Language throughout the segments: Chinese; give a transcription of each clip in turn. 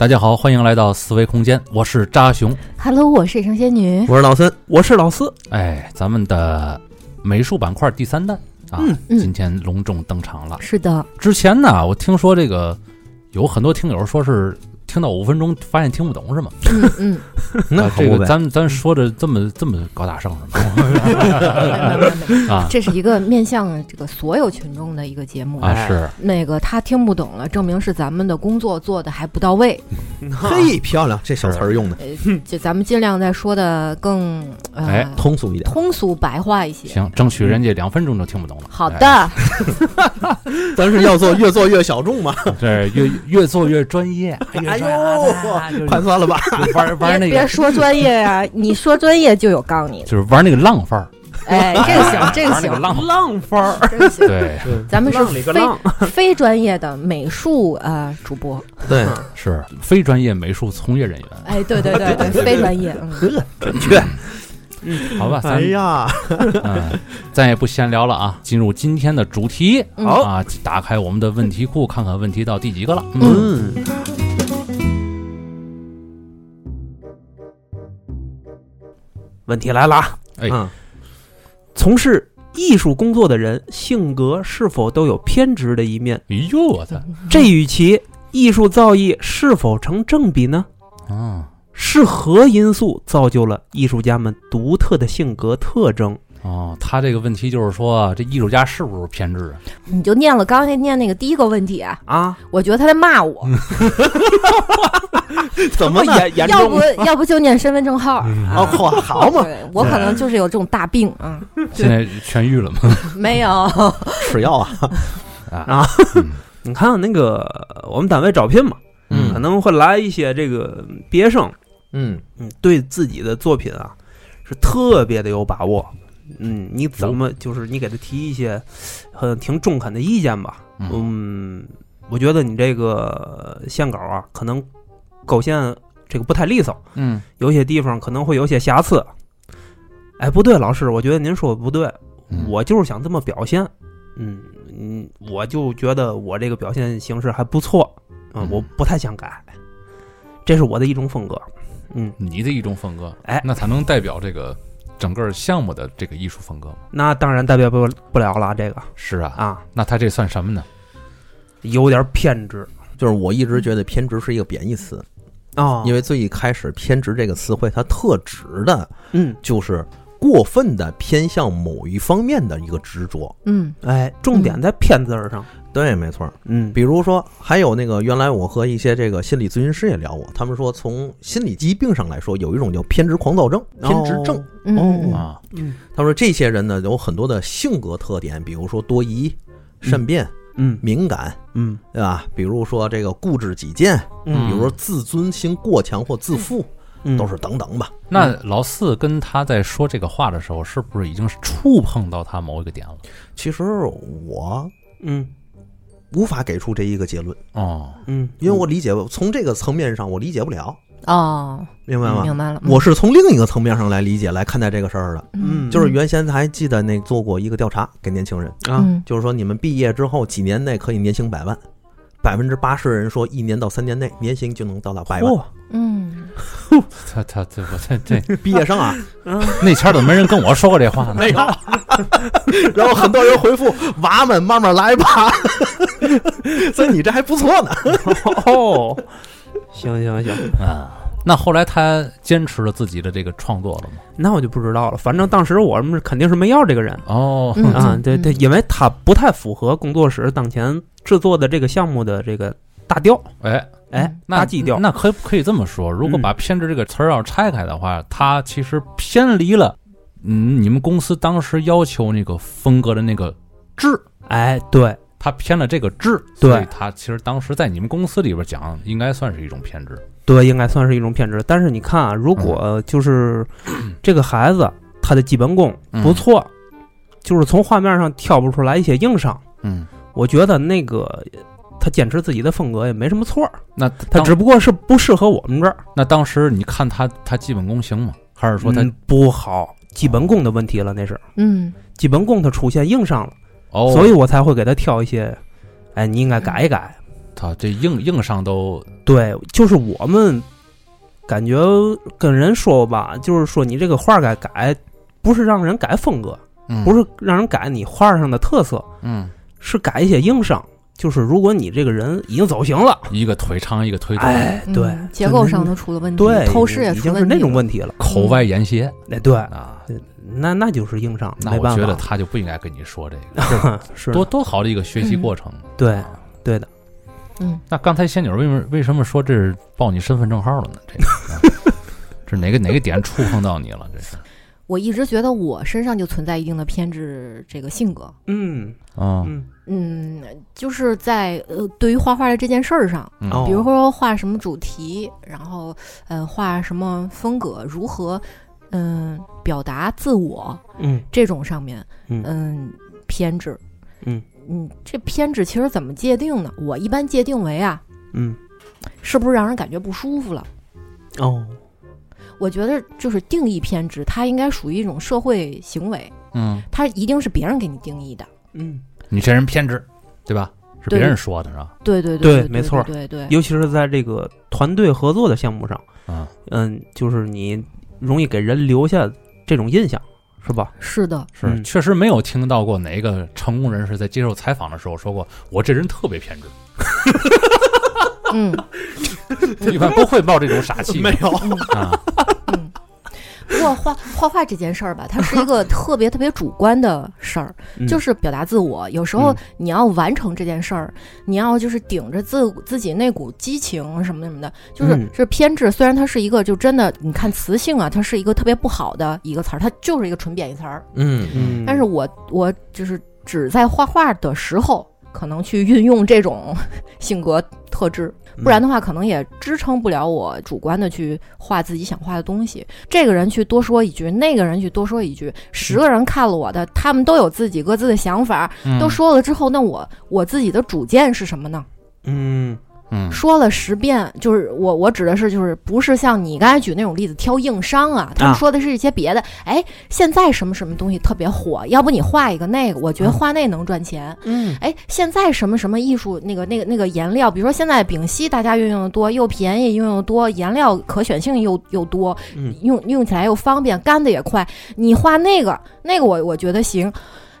大家好，欢迎来到思维空间，我是扎熊。Hello，我是野生仙女。我是老森，我是老四，哎，咱们的美术板块第三弹啊，嗯嗯今天隆重登场了。是的，之前呢，我听说这个有很多听友说是听到五分钟发现听不懂是吗？嗯嗯，那啊这个。咱咱说的这么这么高大上是吗？啊 这是一个面向这个所有群众的一个节目。啊是，那个他听不懂了，证明是咱们的工作做的还不到位。嘿，漂亮，这小词儿用的呃，就咱们尽量再说的更呃、哎通俗一点。通俗白话一些。行，争取人家两分钟就听不懂了。好的，哎咱是要做越做越小众嘛？这越越做越专业。哎呦呦快算了吧。玩玩那个，别别说专业呀，你说专业就有杠你。就是玩那个浪范儿，哎，这个行，这个行，浪，浪范儿。对，咱们是非，非专业的美术呃主播。对，是非专业美术从业人员。哎，对对对对，非专业。嗯，呵，准确。好吧，咱哎呀，嗯，咱也不闲聊了啊，进入今天的主题。嗯好啊，打开我们的问题库，看看问题到第几个了。嗯嗯，问题来了啊！哎嗯从事艺术工作的人性格是否都有偏执的一面？哎呦我操！这与其艺术造诣是否成正比呢？啊是何因素造就了艺术家们独特的性格特征？哦，他这个问题就是说，这艺术家是不是偏执？你就念了刚才念那个第一个问题啊，啊，我觉得他在骂我，怎么呢？严严要重不？要不就念身份证号。哦，嚯，好嘛，对我可能就是有这种大病啊，现在痊愈了吗？没有，吃药啊。啊嗯你看那个我们单位招聘嘛，嗯可能会来一些这个毕业生，嗯，嗯，对自己的作品啊是特别的有把握。嗯，你怎么就是你给他提一些很挺中肯的意见吧？嗯嗯，我觉得你这个线稿啊，可能勾线这个不太利索，嗯有些地方可能会有些瑕疵。哎，不对，老师，我觉得您说的不对，嗯我就是想这么表现。嗯嗯，我就觉得我这个表现形式还不错，嗯嗯，我不太想改，这是我的一种风格。嗯，你的一种风格，哎那才能代表这个整个项目的这个艺术风格吗？那当然代表不不了了，这个是啊，啊，那他这算什么呢？有点偏执就是我一直觉得偏执是一个贬义词，啊，因为最一开始偏执这个词汇，它特指的嗯，就是过分的偏向某一方面的一个执着。嗯哎，重点在偏字儿上。对，没错。嗯，比如说，还有那个，原来我和一些这个心理咨询师也聊过，他们说从心理疾病上来说，有一种叫偏执狂躁症、偏执症。嗯嗯啊，嗯他说这些人呢有很多的性格特点，比如说多疑、善变、嗯敏感，嗯对吧？比如说这个固执己见，嗯比如说自尊心过强或自负，嗯，都是等等吧。那老四跟他在说这个话的时候，是不是已经触碰到他某一个点了？其实我嗯无法给出这一个结论，哦，嗯，因为我理解从这个层面上我理解不了，哦，明白吗？明白了，我是从另一个层面上来理解来看待这个事儿的。嗯。就是原先还记得那做过一个调查给年轻人，啊嗯。就是说你们毕业之后几年内可以年薪百万，百分之八十人说一年到三年内年薪就能到达百万。嗯 他他这我这这毕业生啊，那前儿怎么没人跟我说过这话呢？没有。然后很多人回复娃们慢慢来吧，所以你这还不错呢。哦，行行行，啊，那后来他坚持了自己的这个创作了吗？那我就不知道了。反正当时我们肯定是没要这个人哦，嗯啊，对对，因为他不太符合工作室当前制作的这个项目的这个大调，哎，哎，那大基调。那可可以这么说，如果嗯把“偏执”这个词儿要拆开的话，它其实偏离了，嗯，你们公司当时要求那个风格的那个质，哎，对，它偏了这个质，对所以它其实当时在你们公司里边讲，应该算是一种偏执。对，应该算是一种偏执。但是你看啊，如果就是 这个孩子他的基本功不错，就是从画面上挑不出来一些硬伤，嗯，我觉得那个他坚持自己的风格也没什么错儿，那他只不过是不适合我们这儿。那当时你看他他基本功行吗？还是说他、嗯不好，基本功的问题了，那是嗯基本功他出现硬伤了，哦，所以我才会给他挑一些，哎，你应该改一改。他这硬硬伤都对，就是我们感觉跟人说吧，就是说你这个画该改，不是让人改风格，嗯不是让人改你画上的特色，嗯是改一些硬伤。就是如果你这个人已经走形了，一个腿长一个腿短，哎，嗯对，结构上都出了问题，对，透视也出问题，已经是那种问题了。口外沿斜那，对，啊。那那就是硬伤，那。我觉得他就不应该跟你说这个，是多多好的一个学习过程。对啊。对的，嗯，那刚才仙女为什么为什么说这是报你身份证号了呢？这个，啊 这哪个哪个点触碰到你了？这是。我一直觉得我身上就存在一定的偏执这个性格，嗯。啊，嗯嗯，就是在呃对于画画的这件事儿上，比如说画什么主题，然后呃画什么风格，如何嗯、表达自我嗯。这种上面，嗯。嗯偏执，嗯。嗯，这偏执其实怎么界定呢？我一般界定为啊，嗯是不是让人感觉不舒服了？哦。我觉得就是定义偏执，它应该属于一种社会行为，嗯，它一定是别人给你定义的。嗯，你这人偏执，对吧？是别人说的是吧？对对对对没错对对对，尤其是在这个团队合作的项目上，啊，嗯，就是你容易给人留下这种印象，是吧？是的，是嗯确实没有听到过哪个成功人士在接受采访的时候说过我这人特别偏执，嗯一般不会冒这种傻气。没有，嗯啊，嗯。不过画画画这件事儿吧，它是一个 特别特别主观的事儿，嗯就是表达自我。有时候嗯你要完成这件事儿，你要就是顶着自自己那股激情什么什么的，就是嗯是偏执。虽然它是一个就真的，你看词性啊，它是一个特别不好的一个词儿，它就是一个纯贬义词儿。嗯嗯，但是我我就是只在画画的时候，可能去运用这种 性格特质，嗯不然的话，可能也支撑不了我主观的去画自己想画的东西。这个人去多说一句，那个人去多说一句，十个人看了我的，他们都有自己各自的想法，嗯都说了之后，那我我自己的主见是什么呢？嗯嗯说了十遍，就是我我指的是就是不是像你刚才举那种例子挑硬伤啊，他们啊说的是一些别的。哎，现在什么什么东西特别火，要不你画一个那个，我觉得嗯画那能赚钱。嗯哎，现在什么什么艺术那个那个那个颜料，比如说现在丙烯大家运用的多，又便宜，运用的多，颜料可选性又又多，嗯用用起来又方便，干的也快。你画那个那个我我觉得行，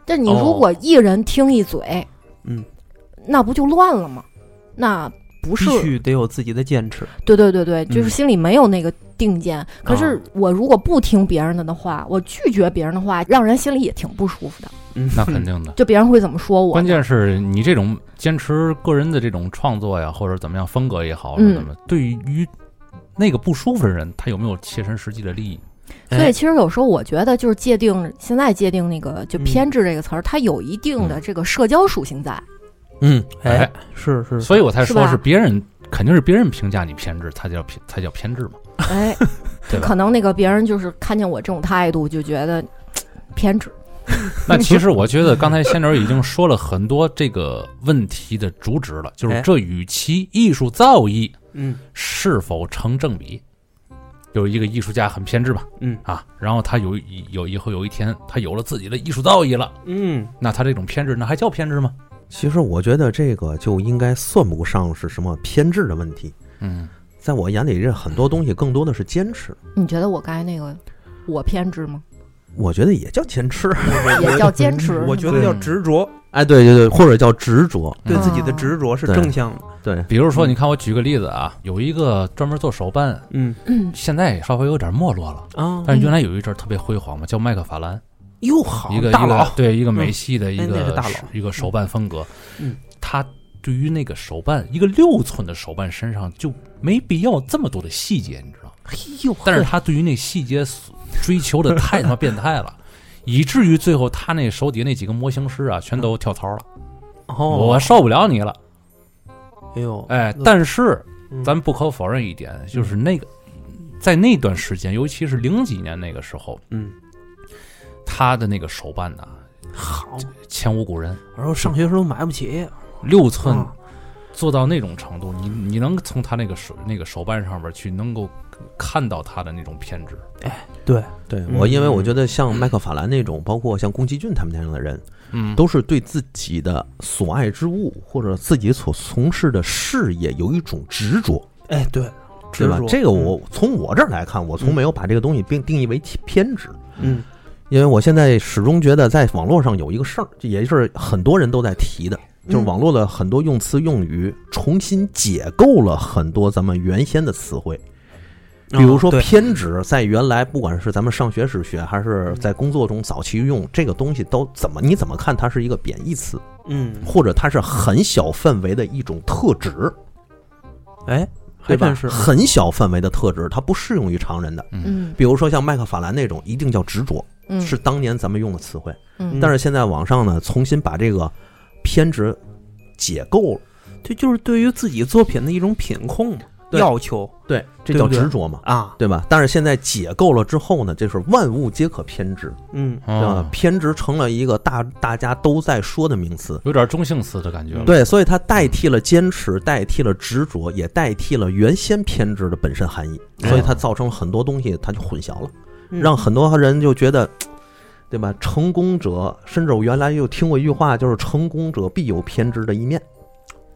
但你如果一人听一嘴，嗯，那不就乱了吗？那不是必须得有自己的坚持。对对对对，就是嗯心里没有那个定见。可是我如果不听别人的的话，我拒绝别人的话，让人心里也挺不舒服的。嗯，那肯定的。就别人会怎么说我？关键是你这种坚持个人的这种创作呀，或者怎么样风格也好，嗯怎么对于那个不舒服的人，他有没有切身实际的利益？所以其实有时候我觉得，就是界定现在界定那个就嗯偏执这个词儿，它有一定的这个社交属性在。嗯，哎，是是，所以我才说是别人肯定是别人评价你偏执，才叫偏才叫偏执嘛，哎，对吧？可能那个别人就是看见我这种态度，就觉得 偏执。那其实我觉得刚才仙女已经说了很多这个问题的主旨了，就是哎这与其艺术造诣嗯是否成正比。有一个艺术家很偏执吧，嗯啊，然后他有有以后有一天他有了自己的艺术造诣了，嗯那他这种偏执，那还叫偏执吗？其实我觉得这个就应该算不上是什么偏执的问题，嗯，在我眼里，这很多东西更多的是坚持。你觉得我刚才那个我偏执吗？我觉得也叫坚持，也叫坚持。我觉得叫执着，哎，对对对，或者叫执着，嗯对自己的执着是正向的。对，比如说，你看我举个例子啊，有一个专门做手办，嗯嗯现在稍微有点没落了，啊，但是原来有一阵儿特别辉煌嘛，叫麦克法兰，又好一个一个大佬，对一个美系的一个是大佬。一个手办风格，嗯，他对于那个手办一个六寸的手办身上就没必要这么多的细节，你知道吗？哎呦，但是他对于那细节追求的太他妈变态了，以至于最后他那手底下那几个模型师啊，全都跳槽了，哦，我受不了你了。哎呦，哎，但是嗯。咱不可否认一点，就是那个在那段时间，尤其是零几年那个时候，嗯他的那个手办呢，好，前无古人，我说上学时候买不起，六寸啊。做到那种程度，你你能从他那个手那个手办上边去能够看到他的那种偏执。哎对，对我，因为我嗯觉得像麦克法兰那种，包括像宫崎骏他们那样的人，嗯，都是对自己的所爱之物或者自己所从事的事业有一种执着，哎，对，对吧？执着？这个我从我这儿来看，我从没有把这个东西并定义为偏执。嗯因为我现在始终觉得，在网络上有一个事儿，这也是很多人都在提的，就是嗯网络的很多用词用语重新解构了很多咱们原先的词汇。比如说偏执，在原来不管是咱们上学时学，还是在工作中早期用这个东西，都怎么你怎么看它是一个贬义词，嗯，或者它是很小范围的一种特质，哎，还对吧？真是，很小范围的特质，它不适用于常人的。嗯比如说像麦克法兰那种，一定叫执着，嗯。是当年咱们用的词汇。嗯。但是现在网上呢，重新把这个偏执解构了，这就是对于自己作品的一种品控嘛，对。要求。对，这叫执着嘛，啊，对吧？但是现在解构了之后呢，就是万物皆可偏执，嗯。对吧？啊？，偏执成了一个大大家都在说的名词。有点中性词的感觉了。对，所以它代替了坚持，代替了执着，也代替了原先偏执的本身含义，所以它造成很多东西它就混淆了，嗯让很多人就觉得，对吧？成功者，甚至我原来又听过一句话，就是成功者必有偏执的一面。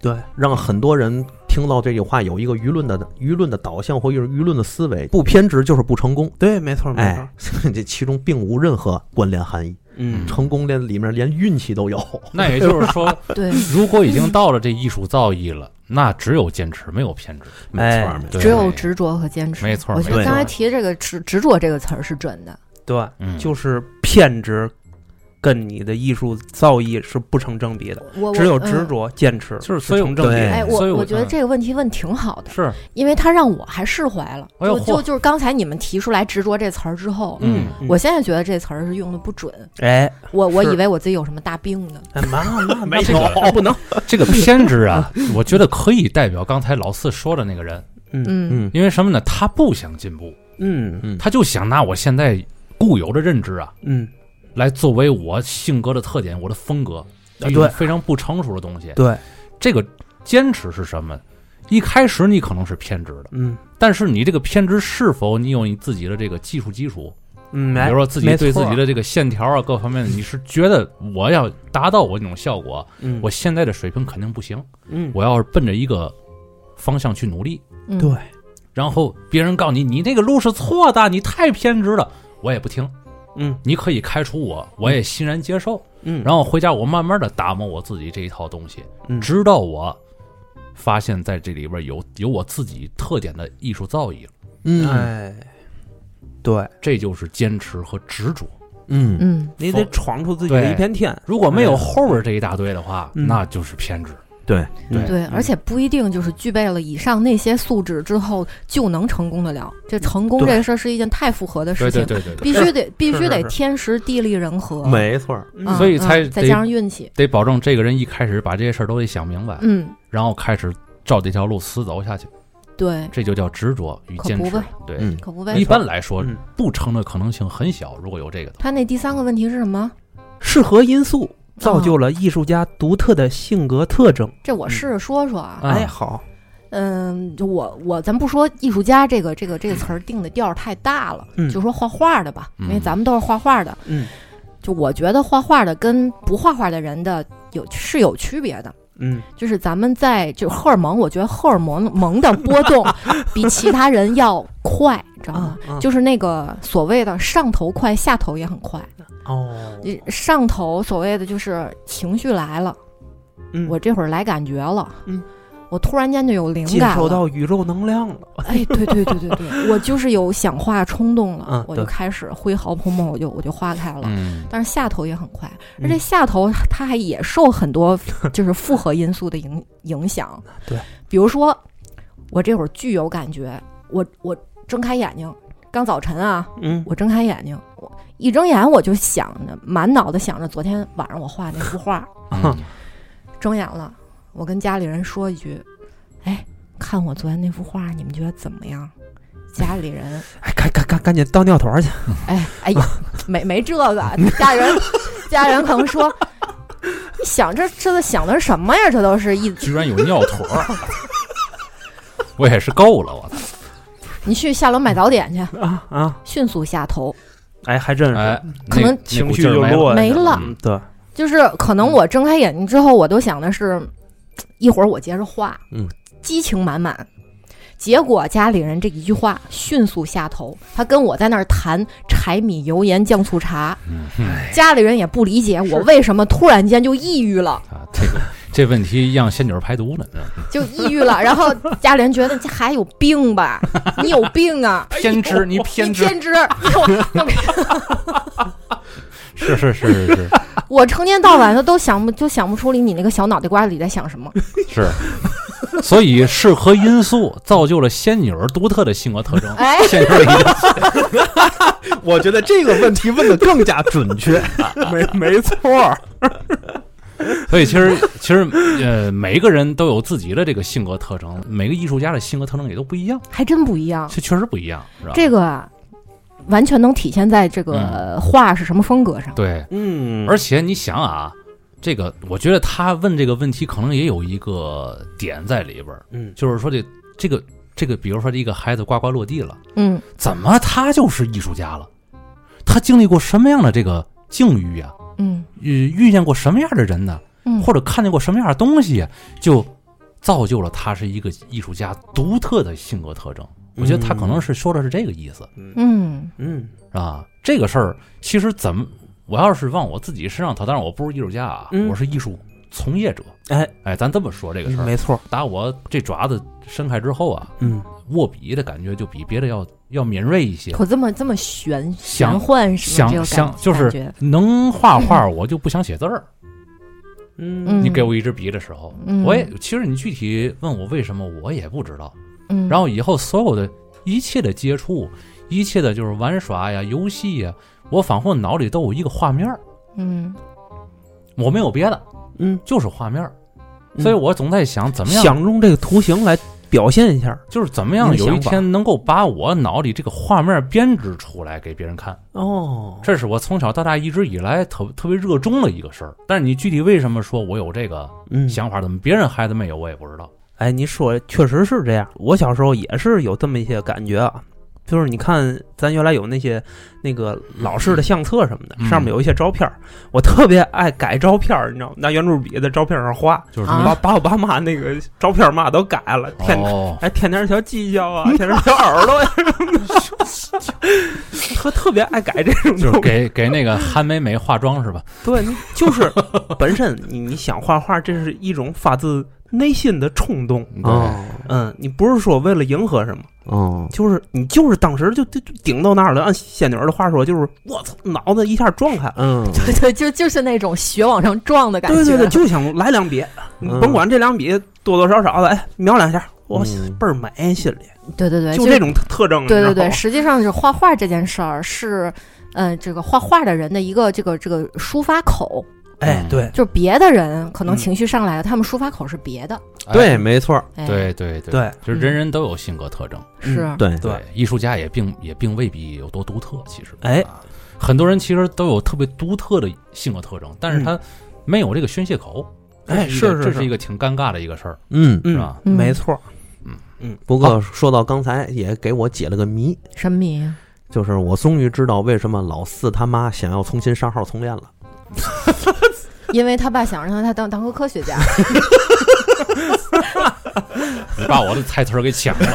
对，让很多人听到这句话有一个舆论的舆论的导向或者舆论的思维，不偏执就是不成功。对，没错没错哎，，这其中并无任何关联含义。嗯成功连里面连运气都有。那也就是说，对，如果已经到了这艺术造诣了，那只有坚持，没有偏执。没错哎没错对只有执着和坚持。没错我觉得刚才提的这个执执着这个词儿是准的。对，嗯，就是偏执跟你的艺术造诣是不成正比的，只有嗯执着、坚持就是所成正比。哎，我我我觉得嗯这个问题问挺好的，是因为他让我还释怀了。哎就就就是刚才你们提出来“执着”这词儿之后，嗯我现在觉得这词儿是用的不准。哎，我我以为我自己有什么大病呢。哎妈那 没有不能，这个偏执啊，我觉得可以代表刚才老四说的那个人，嗯嗯嗯因为什么呢？他不想进步，嗯嗯他就想拿我现在固有的认知啊，嗯，来作为我性格的特点，我的风格，啊一种对。非常不成熟的东西。对，这个坚持是什么？一开始你可能是偏执的，嗯。但是你这个偏执是否你有你自己的这个技术基础？嗯，比哎如说自己对自己的这个线条啊各方面的，你是觉得我要达到我那种效果，嗯。我现在的水平肯定不行，嗯。我要是奔着一个方向去努力，嗯，对，然后别人告诉你你这个路是错的，你太偏执了，我也不听，嗯。你可以开除我，我也欣然接受。嗯，然后回家我慢慢的打磨我自己这一套东西，嗯。直到我发现在这里边有有我自己特点的艺术造诣了，嗯。哎，对。这就是坚持和执着。嗯。嗯。你得闯出自己的一片天。如果没有后边这一大堆的话，嗯。那就是偏执。对，对对，而且不一定就是具备了以上那些素质之后就能成功的了。这成功这个事儿是一件太复合的事情，对对对对对，必须得必须得是是天时地利人和，没错。所以才再加上运气。得保证这个人一开始把这些事儿都得想明白，嗯，然后开始照这条路死走下去，对，这就叫执着与坚持可不呗。对，嗯可不呗一。般来说嗯不成的可能性很小。如果有这个，他那第三个问题是什么？适合因素造就了艺术家独特的性格特征。这我试着说说啊。嗯哎，好，嗯，就我我咱不说艺术家这个这个这个词儿定的调儿太大了，嗯就说画画的吧，因为嗯咱们都是画画的。嗯就我觉得画画的跟不画画的人的有是有区别的。嗯就是咱们在就荷尔蒙，我觉得荷尔蒙蒙的波动比其他人要快，知道吗？啊啊就是那个所谓的上头快，下头也很快。哦，你上头所谓的就是情绪来了，嗯我这会儿来感觉了，嗯，我突然间就有灵感了。受到宇宙能量了。哎，对对对对对，我就是有想画冲动了，嗯我就开始挥毫泼墨，我就我就画开了。嗯，但是下头也很快，嗯而且下头它还也受很多 就是复合因素的影影响。对，比如说我这会儿巨有感觉，我我睁开眼睛，刚早晨啊，嗯我睁开眼睛，我一睁眼我就想着，满脑子想着昨天晚上我画那幅画。嗯睁眼了，我跟家里人说一句：“哎，看我昨天那幅画，你们觉得怎么样？”家里人，哎，赶赶赶赶紧倒尿团去。哎哎呀，没没这个，家里人家里人可能说：“你想这这都想的是什么呀？这都是一居然有尿坨儿，我也是够了，我操！你去下楼买早点去，啊啊，迅速下头，哎，还真是，哎，可能情绪就落没了。嗯。对，就是可能我睁开眼睛之后，我都想的是，一会儿我接着画，嗯，激情满满。结果家里人这一句话迅速下头，他跟我在那儿谈柴米油盐酱醋茶，嗯。家里人也不理解我为什么突然间就抑郁了，啊，这个这问题让仙女儿排毒呢，就抑郁了。然后家里人觉得这孩子有病吧，你有病啊，偏执，你偏执，偏执。是是是是是我成天到晚的都想不就想不出你你那个小脑袋瓜里在想什么。是，所以是何因素造就了仙女儿独特的性格特征？哎，仙女儿 我觉得这个问题问的更加准确。没没错儿，所以其实其实呃，每一个人都有自己的这个性格特征，每个艺术家的性格特征也都不一样，还真不一样。这确实不一样，是吧？这个啊，完全能体现在这个画是什么风格上。对，嗯，而且你想啊，这个我觉得他问这个问题可能也有一个点在里边儿，嗯，就是说这这个这个，比如说这一个孩子呱呱落地了，嗯怎么他就是艺术家了？他经历过什么样的这个境遇呀、嗯。遇遇见过什么样的人呢？嗯，或者看见过什么样的东西呀，就造就了他是一个艺术家独特的性格特征。我觉得他可能是说的是这个意思，嗯。嗯。是吧？这个事儿其实怎么，我要是往我自己身上套，当然我不是艺术家啊，嗯。我是艺术从业者。哎，哎，咱这么说这个事儿，没错，打我这爪子伸开之后啊，嗯。握笔的感觉就比别的要要敏锐一些。可这么这么玄想玄幻想想就是能画画，我就不想写字儿。嗯。嗯。你给我一支笔的时候，嗯。我也其实你具体问我为什么，我也不知道。嗯，然后以后所有的一切的接触，一切的就是玩耍呀、游戏呀，我仿佛脑里都有一个画面儿，嗯。我没有别的，嗯，就是画面所以我总在想，怎么样，想用这个图形来表现一下。就是怎么样有一天能够把我脑里这个画面编织出来给别人看。哦，这是我从小到大一直以来特特别热衷的一个事儿。但是你具体为什么说我有这个嗯，想法，怎么别人孩子没有，我也不知道。哎，你说确实是这样。我小时候也是有这么一些感觉啊，就是你看咱原来有那些那个老式的相册什么的，嗯上面有一些照片儿，我特别爱改照片儿，你知道吗？拿圆珠笔在照片上画，啊就是把把我爸妈那个照片嘛都改了，添哦，还添点小犄角啊，添点小耳朵呀什么的，特特别爱改这种就是。给给那个韩美美化妆是吧？对你就是本身你你想画画，这是一种发自内心的冲动。哦嗯，你不是说为了迎合什么，哦，就是你就是当时就就就顶到那儿了。按仙女儿的话说，就是我操，脑子一下撞开了。嗯，对 对，就就是那种血往上撞的感觉。对对对，就想来两笔，嗯甭管这两笔多多少少的，哎，瞄两下，我嗯倍儿美，心里对对对，就这种特特征。对对对，实际上是画画这件事儿是，嗯、这个画画的人的一个这个这个抒发口，哎，对，就是别的人可能嗯。情绪上来了，他们抒发口是别的。对，没错儿，哎、对对对。对，就是人人都有性格特征。是，嗯对，对，艺术家也并也并未必有多独特，其实，哎。啊，很多人其实都有特别独特的性格特征，但是他没有这个宣泄口。哎，是这是一个挺尴尬的一个事儿，嗯。嗯是吧？嗯没错，嗯。嗯。不过说到刚才，也给我解了个谜，什么谜？就是我终于知道为什么老四他妈想要重新上号重练了。因为他爸想让他当当个科学家。你 把我的菜词儿给抢了。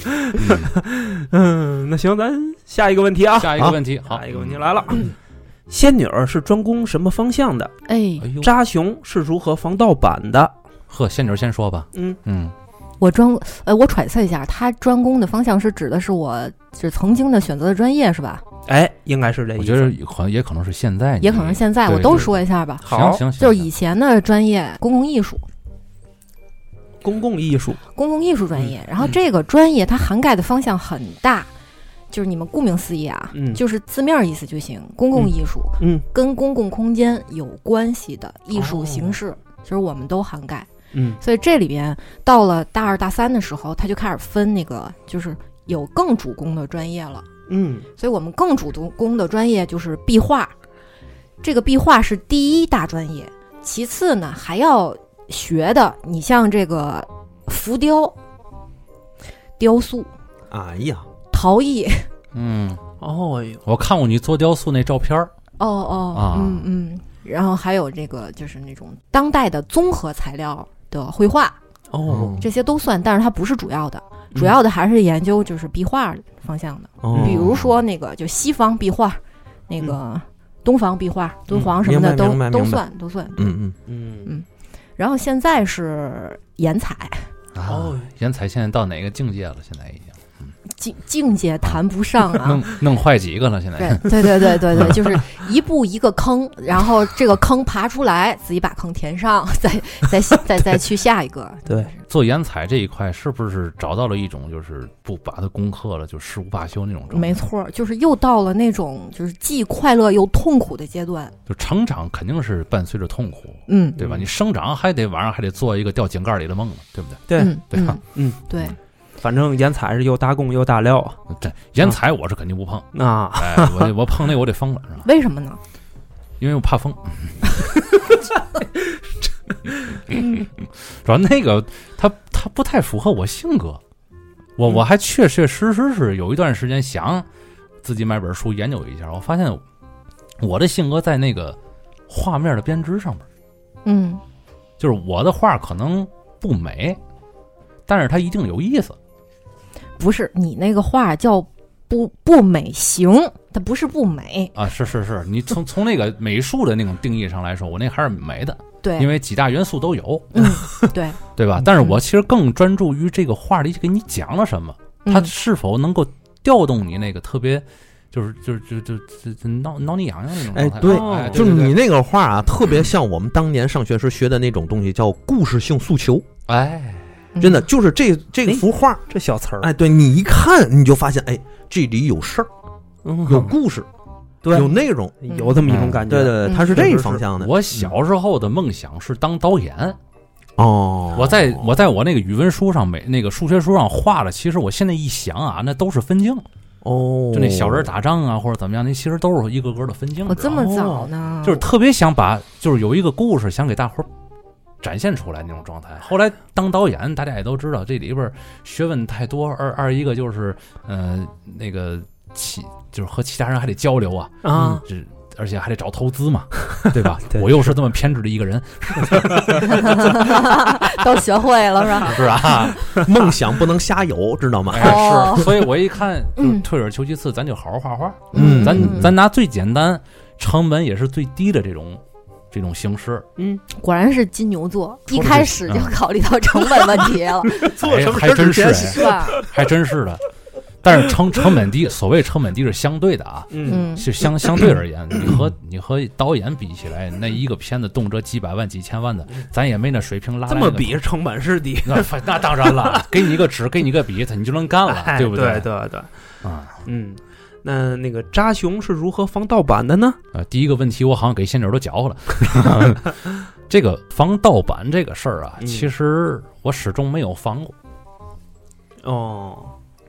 嗯，那行，咱下一个问题啊，下一个问题，好，下一个问题来了。仙女儿是专攻什么方向的？哎扎熊是如何防盗版的？呵，仙女儿先说吧。嗯嗯，我专呃，我揣测一下，他专攻的方向是指的是我是曾经的选择的专业是吧？哎，应该是这意思。我觉得可能也可能是现在，也可能现在我都说一下吧。好行就是以前的专业，公共艺术，公共艺术。公共艺术专业。然后嗯这个专业它涵盖的方向很大，就是你们顾名思义啊，嗯就是字面意思就行。公共艺术嗯跟公共空间有关系的艺术哦形式，其实我们都涵盖。嗯所以这里边到了大二大三的时候，他就开始分那个，就是有更主攻的专业了。嗯。所以我们更主攻的专业就是壁画，这个壁画是第一大专业，其次呢还要学的，你像这个浮雕、雕塑、哎呀，陶艺，嗯，哦，我看过你做雕塑那照片儿，哦哦，啊。嗯嗯，然后还有这个就是那种当代的综合材料的绘画，哦，这些都算，但是它不是主要的，嗯主要的还是研究就是壁画方向的，哦比如说那个就西方壁画，那个东方壁画、敦煌什么的都都算都算。嗯嗯，嗯嗯，然后现在是颜彩，哦啊，颜彩现在到哪个境界了？现在已经境境界谈不上啊弄。弄坏几个了？现在对对对对对，就是一步一个坑，然后这个坑爬出来，自己把坑填上，再再再再去下一个。对，做颜彩这一块，是不是找到了一种就是不把它攻克了，就誓不罢休那种状态？没，错，就是又到了那种就是既快乐又痛苦的阶段。就成长肯定是伴随着痛苦，嗯，对吧？嗯你生长还得晚上还得做一个掉井盖里的梦呢，对不对？对，嗯对吧嗯嗯，对，反正颜彩是又大工又大料啊，这颜彩我是肯定不碰，啊，哎，我 我碰那我得疯了，是吧？为什么呢？因为我怕疯。主要那个他他不太符合我性格，我我还确确实实是有一段时间想自己买本书研究一下，我发现我的性格在那个画面的编织上面，嗯，就是我的画可能不美，但是它一定有意思。不是你那个画叫不不美型，它不是不美，啊，是是是，你从从那个美术的那种定义上来说，我那还是美的，对，因为几大元素都有，嗯，对，对吧？但是我其实更专注于这个画里给你讲了什么，它嗯是否能够调动你那个特别，就是就是就就就就挠挠你痒痒那种状态。哎对哎就是你那个画啊，特别像我们当年上学时学的那种东西，叫故事性诉求。哎，嗯真的就是这这幅画，这小词儿，哎，对你一看你就发现，哎，这里有事儿，嗯。有故事，对。有内容。有这么一种感觉，对对对，嗯它是这方向的。我小时候的梦想是当导演。哦，我在我在我那个语文书上每那个数学书上画的，其实我现在一想啊，那都是分镜，哦，就那小人打仗啊或者怎么样，那其实都是一个个的分镜。我这么早呢，就是特别想把，就是有一个故事想给大伙儿展现出来那种状态。后来当导演，大家也都知道，这里边学问太多，二二一个就是，呃，那个其就是和其他人还得交流啊，啊，这而且还得找投资嘛，对吧？对我又是这么偏执的一个人，都学会了是吧？是啊？梦想不能瞎有，知道吗？是，所以我一看，退而求其次，咱就好好画画，嗯咱嗯咱拿最简单、成本也是最低的这种这种形式，嗯，果然是金牛座，一开始就考虑到成本问题了，哎 做什么还真是是吧？还真是的。但是成成本低，所谓成本低是相对的啊，嗯，嗯，是相相对而言，你和你和导演比起来，那一个片子动辄几百万、几千万的，咱也没那水平拉这么比成本是低，那那当然了，给你一个纸，给你一个笔，他你就能干了，哎对不对对对，啊。嗯，那那个扎熊是如何防盗版的呢？啊！第一个问题，我好像给仙女都搅和了。这个防盗版这个事儿啊，嗯其实我始终没有防过，哦，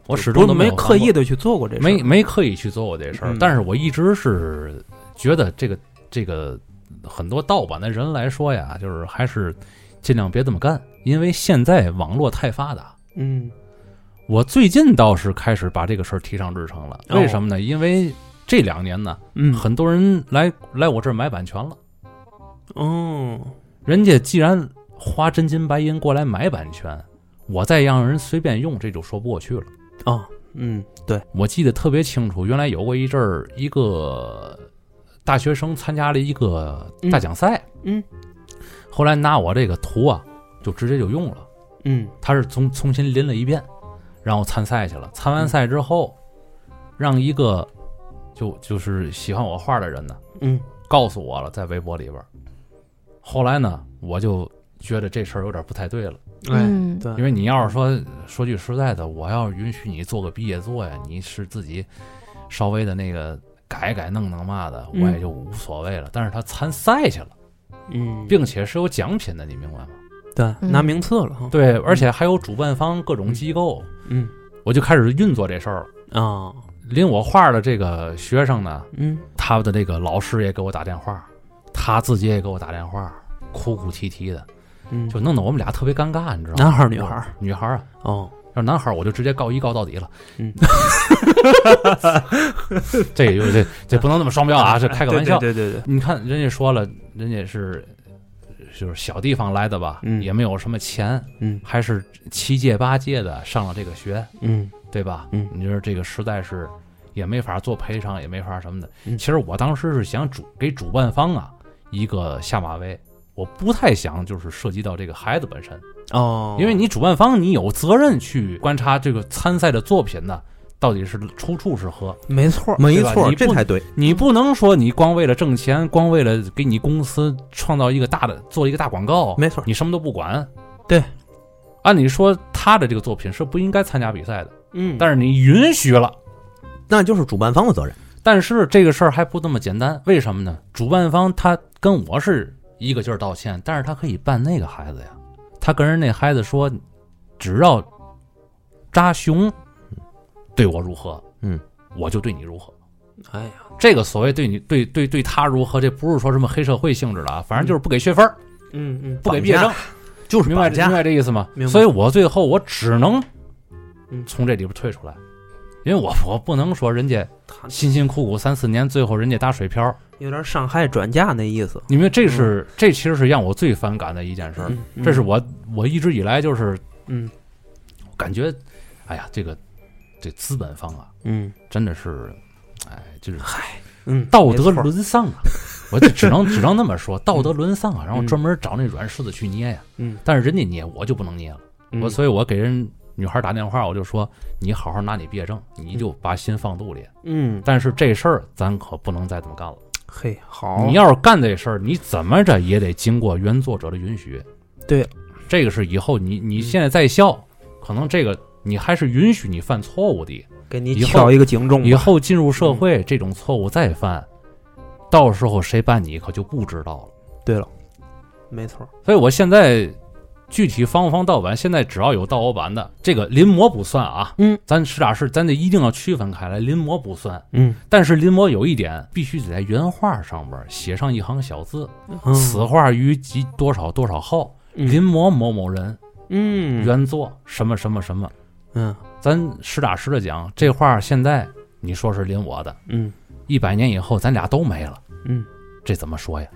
我始终都有防过刻意的去做过这事儿，没没刻意去做过这事儿嗯，但是我一直是觉得这个这个很多盗版的人来说呀，就是还是尽量别这么干，因为现在网络太发达。嗯我最近倒是开始把这个事儿提上日程了，哦。为什么呢？因为这两年呢，嗯，很多人来来我这儿买版权了，哦，人家既然花真金白银过来买版权，我再让人随便用，这就说不过去了。哦，嗯，对，我记得特别清楚，原来有过一阵儿，一个大学生参加了一个大奖赛，嗯。后来拿我这个图啊，就直接就用了。嗯。他是重重新临了一遍，然后参赛去了。参完赛之后，让一个就就是喜欢我画的人呢，嗯告诉我了，在微博里边。后来呢，我就觉得这事儿有点不太对了，哎，嗯，对，因为你要是说说句实在的，我要是允许你做个毕业作呀，你是自己稍微的那个改改弄弄嘛的，嗯我也就无所谓了。但是他参赛去了，嗯，并且是有奖品的，你明白吗？对嗯。拿名次了哈，对，而且还有主办方各种机构，嗯。我就开始运作这事儿了。啊，临我画的这个学生呢，嗯。他的这个老师也给我打电话，他自己也给我打电话，哭哭啼啼的，嗯，就弄得我们俩特别尴尬，你知道吗？男孩儿女孩儿。女孩儿啊，哦，要是男孩儿我就直接告一告到底了。嗯，这也就这这不能那么双标啊，这开个玩笑。对对对对，你看人家说了，人家是就是小地方来的吧，嗯。也没有什么钱，嗯。还是七届八届的上了这个学，嗯。对吧？嗯。你说这个实在是也没法做赔偿，也没法什么的。嗯。其实我当时是想主给主办方啊一个下马威，我不太想就是涉及到这个孩子本身，哦，因为你主办方你有责任去观察这个参赛的作品呢。到底是出处是何？没错，没错你，这才对。你不能说你光为了挣钱，光为了给你公司创造一个大的做一个大广告，没错你什么都不管。对，按理说他的这个作品是不应该参加比赛的，嗯，但是你允许了。那就是主办方的责任。但是这个事儿还不那么简单，为什么呢？主办方他跟我是一个劲儿道歉，但是他可以办那个孩子呀。他跟人那孩子说，只要扎熊对我如何，嗯，我就对你如何。哎呀，这个所谓对你对对对他如何，这不是说什么黑社会性质的啊，反正就是不给学分儿，嗯嗯，不给毕业证，就是明白明。白这意思吗明？白所以我最后我只能嗯从这里边退出来，因为我我不能说人家辛辛苦苦三四年，最后人家打水漂，有点伤害转嫁那意思。因为这是这其实是让我最反感的一件事这是我我一直以来就是嗯感觉，哎呀，这个这资本方啊，嗯真的是，哎，就是嗨嗯，道德沦丧啊！我就只能只能那么说，道德沦丧啊！然后嗯专门找那软柿子去捏呀，嗯，但是人家捏，我就不能捏了。嗯我所以，我给人女孩打电话，我就说你好好拿你毕业证，你就把心放肚里。嗯，但是这事儿咱可不能再这么干了。嘿，好，你要是干这事儿，你怎么着也得经过原作者的允许。对，这个是以后你你嗯现在在校，可能这个你还是允许你犯错误的。给你以后挑一个警钟，以后进入社会，这种错误再犯，到时候谁办你可就不知道了。对了，没错，所以我现在具体方不方盗版，现在只要有盗偶版的，这个临摹不算啊。嗯，咱实打实，咱得一定要区分开来，临摹不算。嗯，但是临摹有一点，必须得在原画上边写上一行小字：嗯此画于几多少多少号，嗯临摹某某人，嗯原作什么什么什么。嗯咱实打实的讲，这画现在你说是临我的，嗯一百年以后咱俩都没了，嗯，这怎么说呀？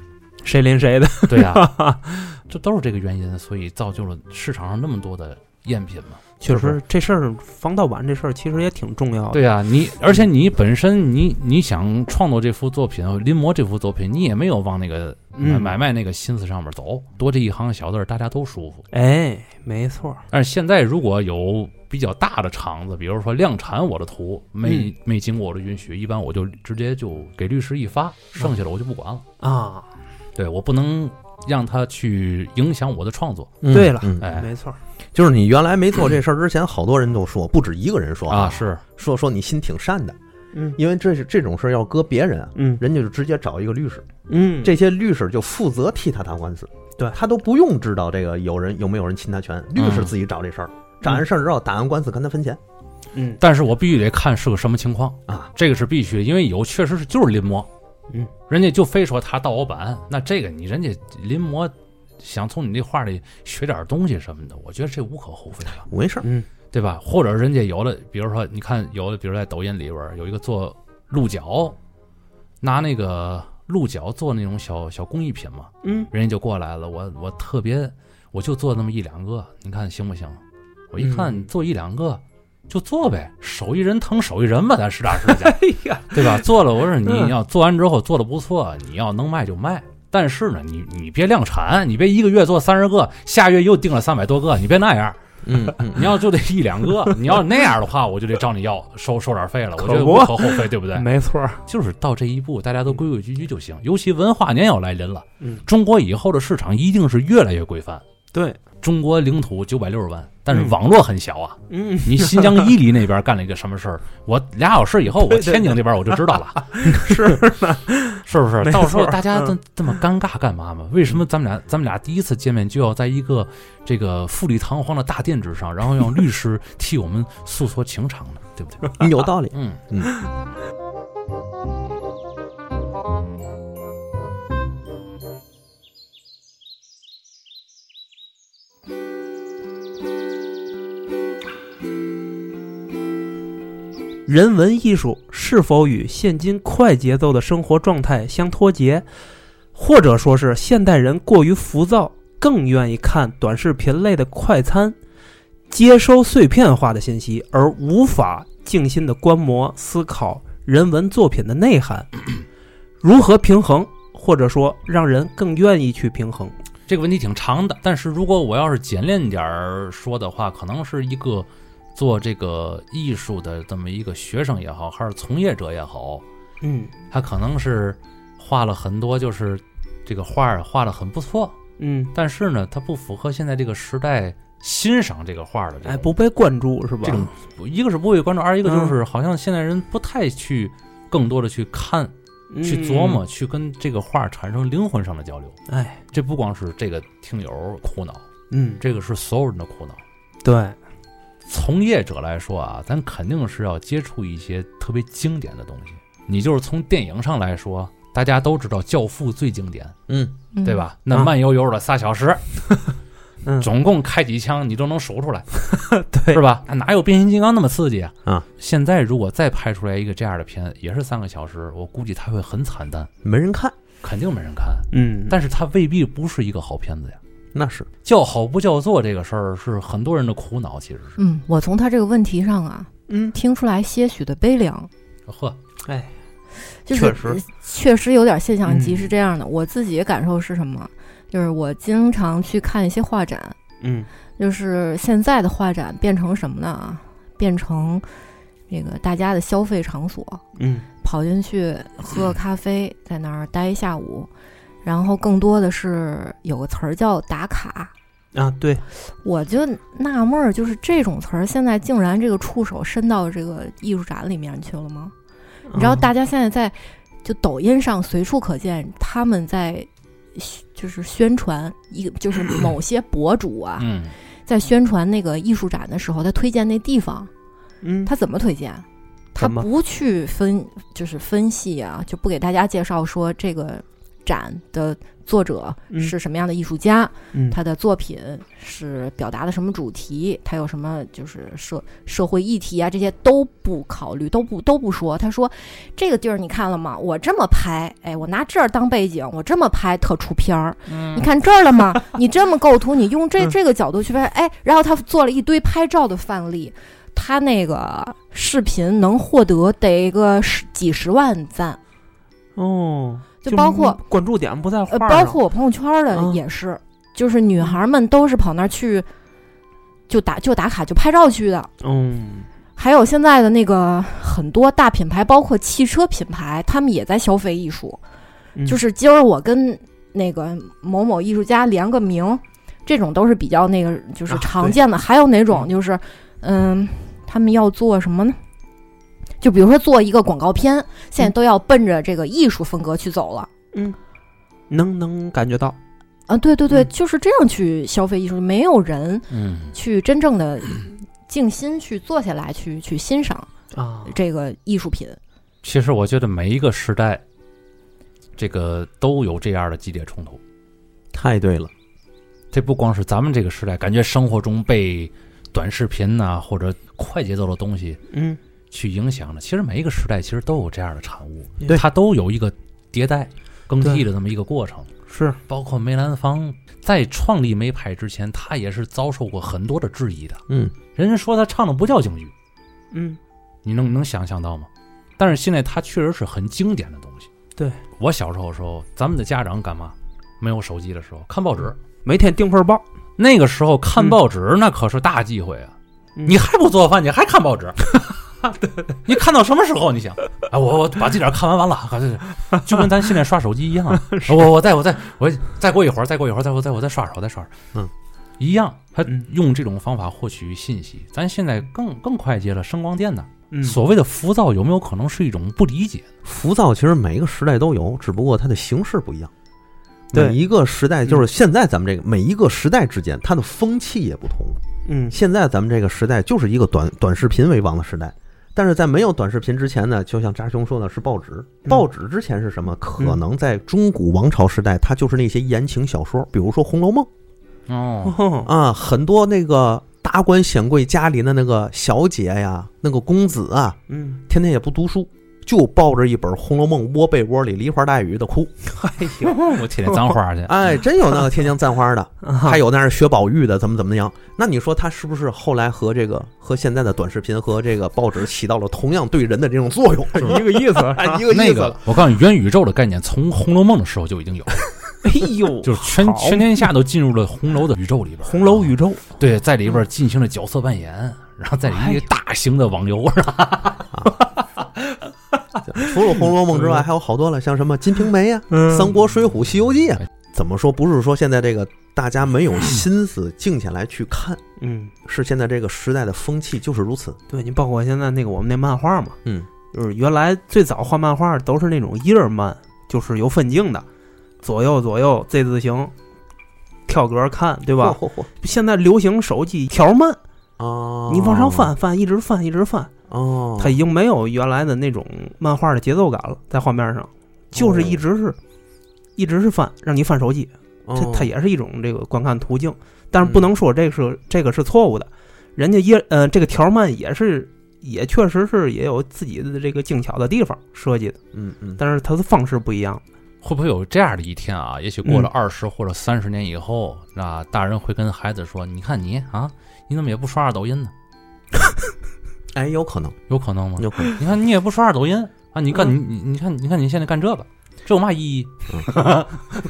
谁临谁的？对呀、这都是这个原因，所以造就了市场上那么多的赝品嘛。确实，这事儿防盗版这事儿其实也挺重要的。对呀、你而且你本身你你想创作这幅作品，临摹这幅作品，你也没有往那个买嗯买卖那个心思上面走，多这一行小字儿，大家都舒服。哎，没错儿，但是现在如果有比较大的厂子，比如说量产我的图，没、嗯没经过我的允许，一般我就直接就给律师一发，剩下的我就不管了。啊，对我不能让他去影响我的创作。嗯对了嗯。哎。没错。儿，就是你原来没做这事儿之前，好多人都说，不止一个人说啊，是。说说你心挺善的，嗯。因为这是这种事儿要搁别人啊，嗯。人家就直接找一个律师，嗯，这些律师就负责替他打官司，对。他都不用知道这个有人有没有人侵他权，律师自己找这事儿，找完事儿之后打完官司跟他分钱。嗯。但是我必须得看是个什么情况，啊，这个是必须的，因为有确实是就是临摹，嗯，人家就非说他盗我版，那这个你人家临摹，想从你那画里学点东西什么的，我觉得这无可厚非吧，没事儿，嗯。对吧？或者人家有的，比如说你看有的，比如在抖音里边有一个做鹿角，拿那个鹿角做那种小小工艺品嘛，嗯。人家就过来了，我我特别，我就做那么一两个，你看行不行？我一看嗯做一两个，就做呗，手艺人疼手艺人吧，咱实打实讲，对吧？做了，我说你嗯要做完之后做的不错，你要能卖就卖。但是呢，你你别量产，你别一个月做三十个，下月又订了三百多个，你别那样。嗯嗯，你要就得一两个，你要那样的话，我就得找你要收收点费了。我觉得无可厚非，对不对？没错，就是到这一步，大家都规规矩矩就行。尤其文化年要来临了，嗯中国以后的市场一定是越来越规范。对，中国领土九百六十万，但是嗯网络很小啊。嗯，你新疆伊犁那边干了一个什么事儿？我俩小时以后，我天津这边我就知道了，是 是不是？到时候大家嗯这这么尴尬干嘛嘛？为什么咱们俩咱们俩第一次见面就要在一个这个富丽堂皇的大殿之上，然后让律师替我们诉说情长呢？对不对？有道理。嗯嗯。人文艺术是否与现今快节奏的生活状态相脱节，或者说是现代人过于浮躁，更愿意看短视频类的快餐，接收碎片化的信息，而无法静心的观摩、思考人文作品的内涵？如何平衡，或者说让人更愿意去平衡？这个问题挺长的，但是如果我要是简练点儿说的话，可能是一个做这个艺术的这么一个学生也好，还是从业者也好，嗯他可能是画了很多，就是这个画儿画的很不错，嗯，但是呢，他不符合现在这个时代欣赏这个画儿的这哎，种不被关注是吧？这种，一个是不被关注，二一个嗯就是好像现在人不太去更多的去看、去琢磨、去跟这个画儿产生灵魂上的交流。嗯。哎，这不光是这个听友苦恼，嗯，这个是所有人的苦恼。对，从业者来说啊，咱肯定是要接触一些特别经典的东西。你就是从电影上来说，大家都知道《教父》最经典，嗯，嗯对？吧？那啊慢悠悠的仨小时，嗯，总共开几枪你都能数出来，对是吧？哪有变形金刚那么刺激啊？啊！现在如果再拍出来一个这样的片，也是三个小时，我估计它会很惨淡，没人看，肯定没人看。嗯，但是它未必不是一个好片子呀。那是叫好不叫座这个事儿是很多人的苦恼，其实是。嗯，我从他这个问题上啊，嗯，听出来些许的悲凉，呵，哎，就是确实呃确实有点现象级嗯是这样的。我自己的感受是什么？就是我经常去看一些画展，嗯就是现在的画展变成什么呢？啊，变成这个大家的消费场所，嗯跑进去喝个咖啡，在那儿待一下午，然后更多的是有个词儿叫打卡。啊，对，我就纳闷儿，就是这种词儿，现在竟然这个触手伸到这个艺术展里面去了吗？你知道，啊大家现在在就抖音上随处可见，他们在就是宣传一个，就是某些博主啊，嗯，在宣传那个艺术展的时候，他推荐那地方，嗯，他怎么推荐？他不去分，就是分析啊，就不给大家介绍说这个展的作者嗯是什么样的艺术家，嗯他的作品是表达的什么主题，他有什么就是社社会议题啊，这些都不考虑，都不都不说。他说这个地儿你看了吗？我这么拍，哎，我拿这儿当背景，我这么拍特出片儿。你看这儿了吗？你这么构图，你用这嗯这个角度去拍，哎，然后他做了一堆拍照的范例。他那个视频能获得得个十几十万赞，哦，就包括关注点不在画呃，包括我朋友圈的嗯也是，就是女孩们都是跑那儿去，就打就打卡就拍照去的。嗯还有现在的那个很多大品牌，包括汽车品牌，他们也在消费艺术。嗯，就是今儿我跟那个某某艺术家连个名，这种都是比较那个就是啊常见的。还有哪种就是，嗯，他们要做什么呢？就比如说做一个广告片，现在嗯都要奔着这个艺术风格去走了。嗯，能能感觉到，啊，对对对，嗯就是这样去消费艺术，没有人嗯，去真正的静心去坐下来去去欣赏啊，这个艺术品。其实我觉得每一个时代，这个都有这样的激烈冲突。太对了。这不光是咱们这个时代，感觉生活中被短视频呐、或者快节奏的东西嗯，去影响的。其实每一个时代其实都有这样的产物，对它都有一个迭代更替的这么一个过程。是，包括梅兰芳在创立梅派之前，他也是遭受过很多的质疑的。嗯，人家说他唱的不叫京剧，嗯你能能想象到吗？但是现在他确实是很经典的东西。对我小时候的时候，咱们的家长干嘛？没有手机的时候看报纸，每天订份报，那个时候看报纸那可是大忌讳啊！嗯你还不做饭，你还看报纸？你看到什么时候？你想，啊，我我把这点看完完了，啊这这就跟咱现在刷手机一样。我我再我再我再过一会儿，再过一会儿，再我再我再刷刷，我再刷刷，嗯，一样。他嗯用这种方法获取信息，咱现在更更快捷了，声光电呢。嗯，所谓的浮躁，有没有可能是一种不理解？浮躁其实每一个时代都有，只不过它的形式不一样。对每一个时代就是现在咱们这个每一个时代之间，它的风气也不同。嗯现在咱们这个时代就是一个短短视频为王的时代，但是在没有短视频之前呢，就像扎兄说的是报纸，嗯。报纸之前是什么？可能在中古王朝时代，它就是那些言情小说，比如说《红楼梦。哦，哦》啊，很多那个达官显贵家里的那个小姐呀，那个公子啊，嗯，天天也不读书，就抱着一本《红楼梦》窝被窝里梨花带雨的哭。哎呦，我天天簪花去，哎，真有那个天天簪花的，还有那是学宝玉的，怎么怎么样？那你说他是不是后来和这个和现在的短视频和这个报纸起到了同样对人的这种作用？一个意思，哎，一个意思。那个，我告诉你，元宇宙的概念从《红楼梦》的时候就已经有，哎呦，就是全全天下都进入了红楼的宇宙里边。红楼宇宙，对，在里边进行了角色扮演，然后在一个大型的网游。上，除了《红楼梦》之外，还有好多了，像什么《金瓶梅》呀、嗯《三国》《水浒》《西游记》啊。怎么说？不是说现在这个大家没有心思静下来去看，嗯，是现在这个时代的风气就是如此。对你包括现在那个我们那漫画嘛，嗯，就是原来最早画漫画都是那种页儿漫，就是有分镜的，左右左右 Z 字形，跳格看，对吧？现在流行手机条漫，哦，你往上翻翻，一直翻一直翻，哦，它已经没有原来的那种漫画的节奏感了，在画面上，就是一直是，一直是翻，让你翻手机，它哦它也是一种这个观看途径，但是不能说这个是这个是错误的，人家也呃这个条漫也是也确实是也有自己的这个精巧的地方设计的，嗯嗯，但是它的方式不一样。会不会有这样的一天啊？也许过了嗯。二十或者三十年以后，那，大人会跟孩子说：“你看你啊，你怎么也不刷刷抖音呢？哎，有可能，有可能吗？有可能。你看你也不刷刷抖音啊？你干你嗯你你看你看你现在干这个，这有嘛意义？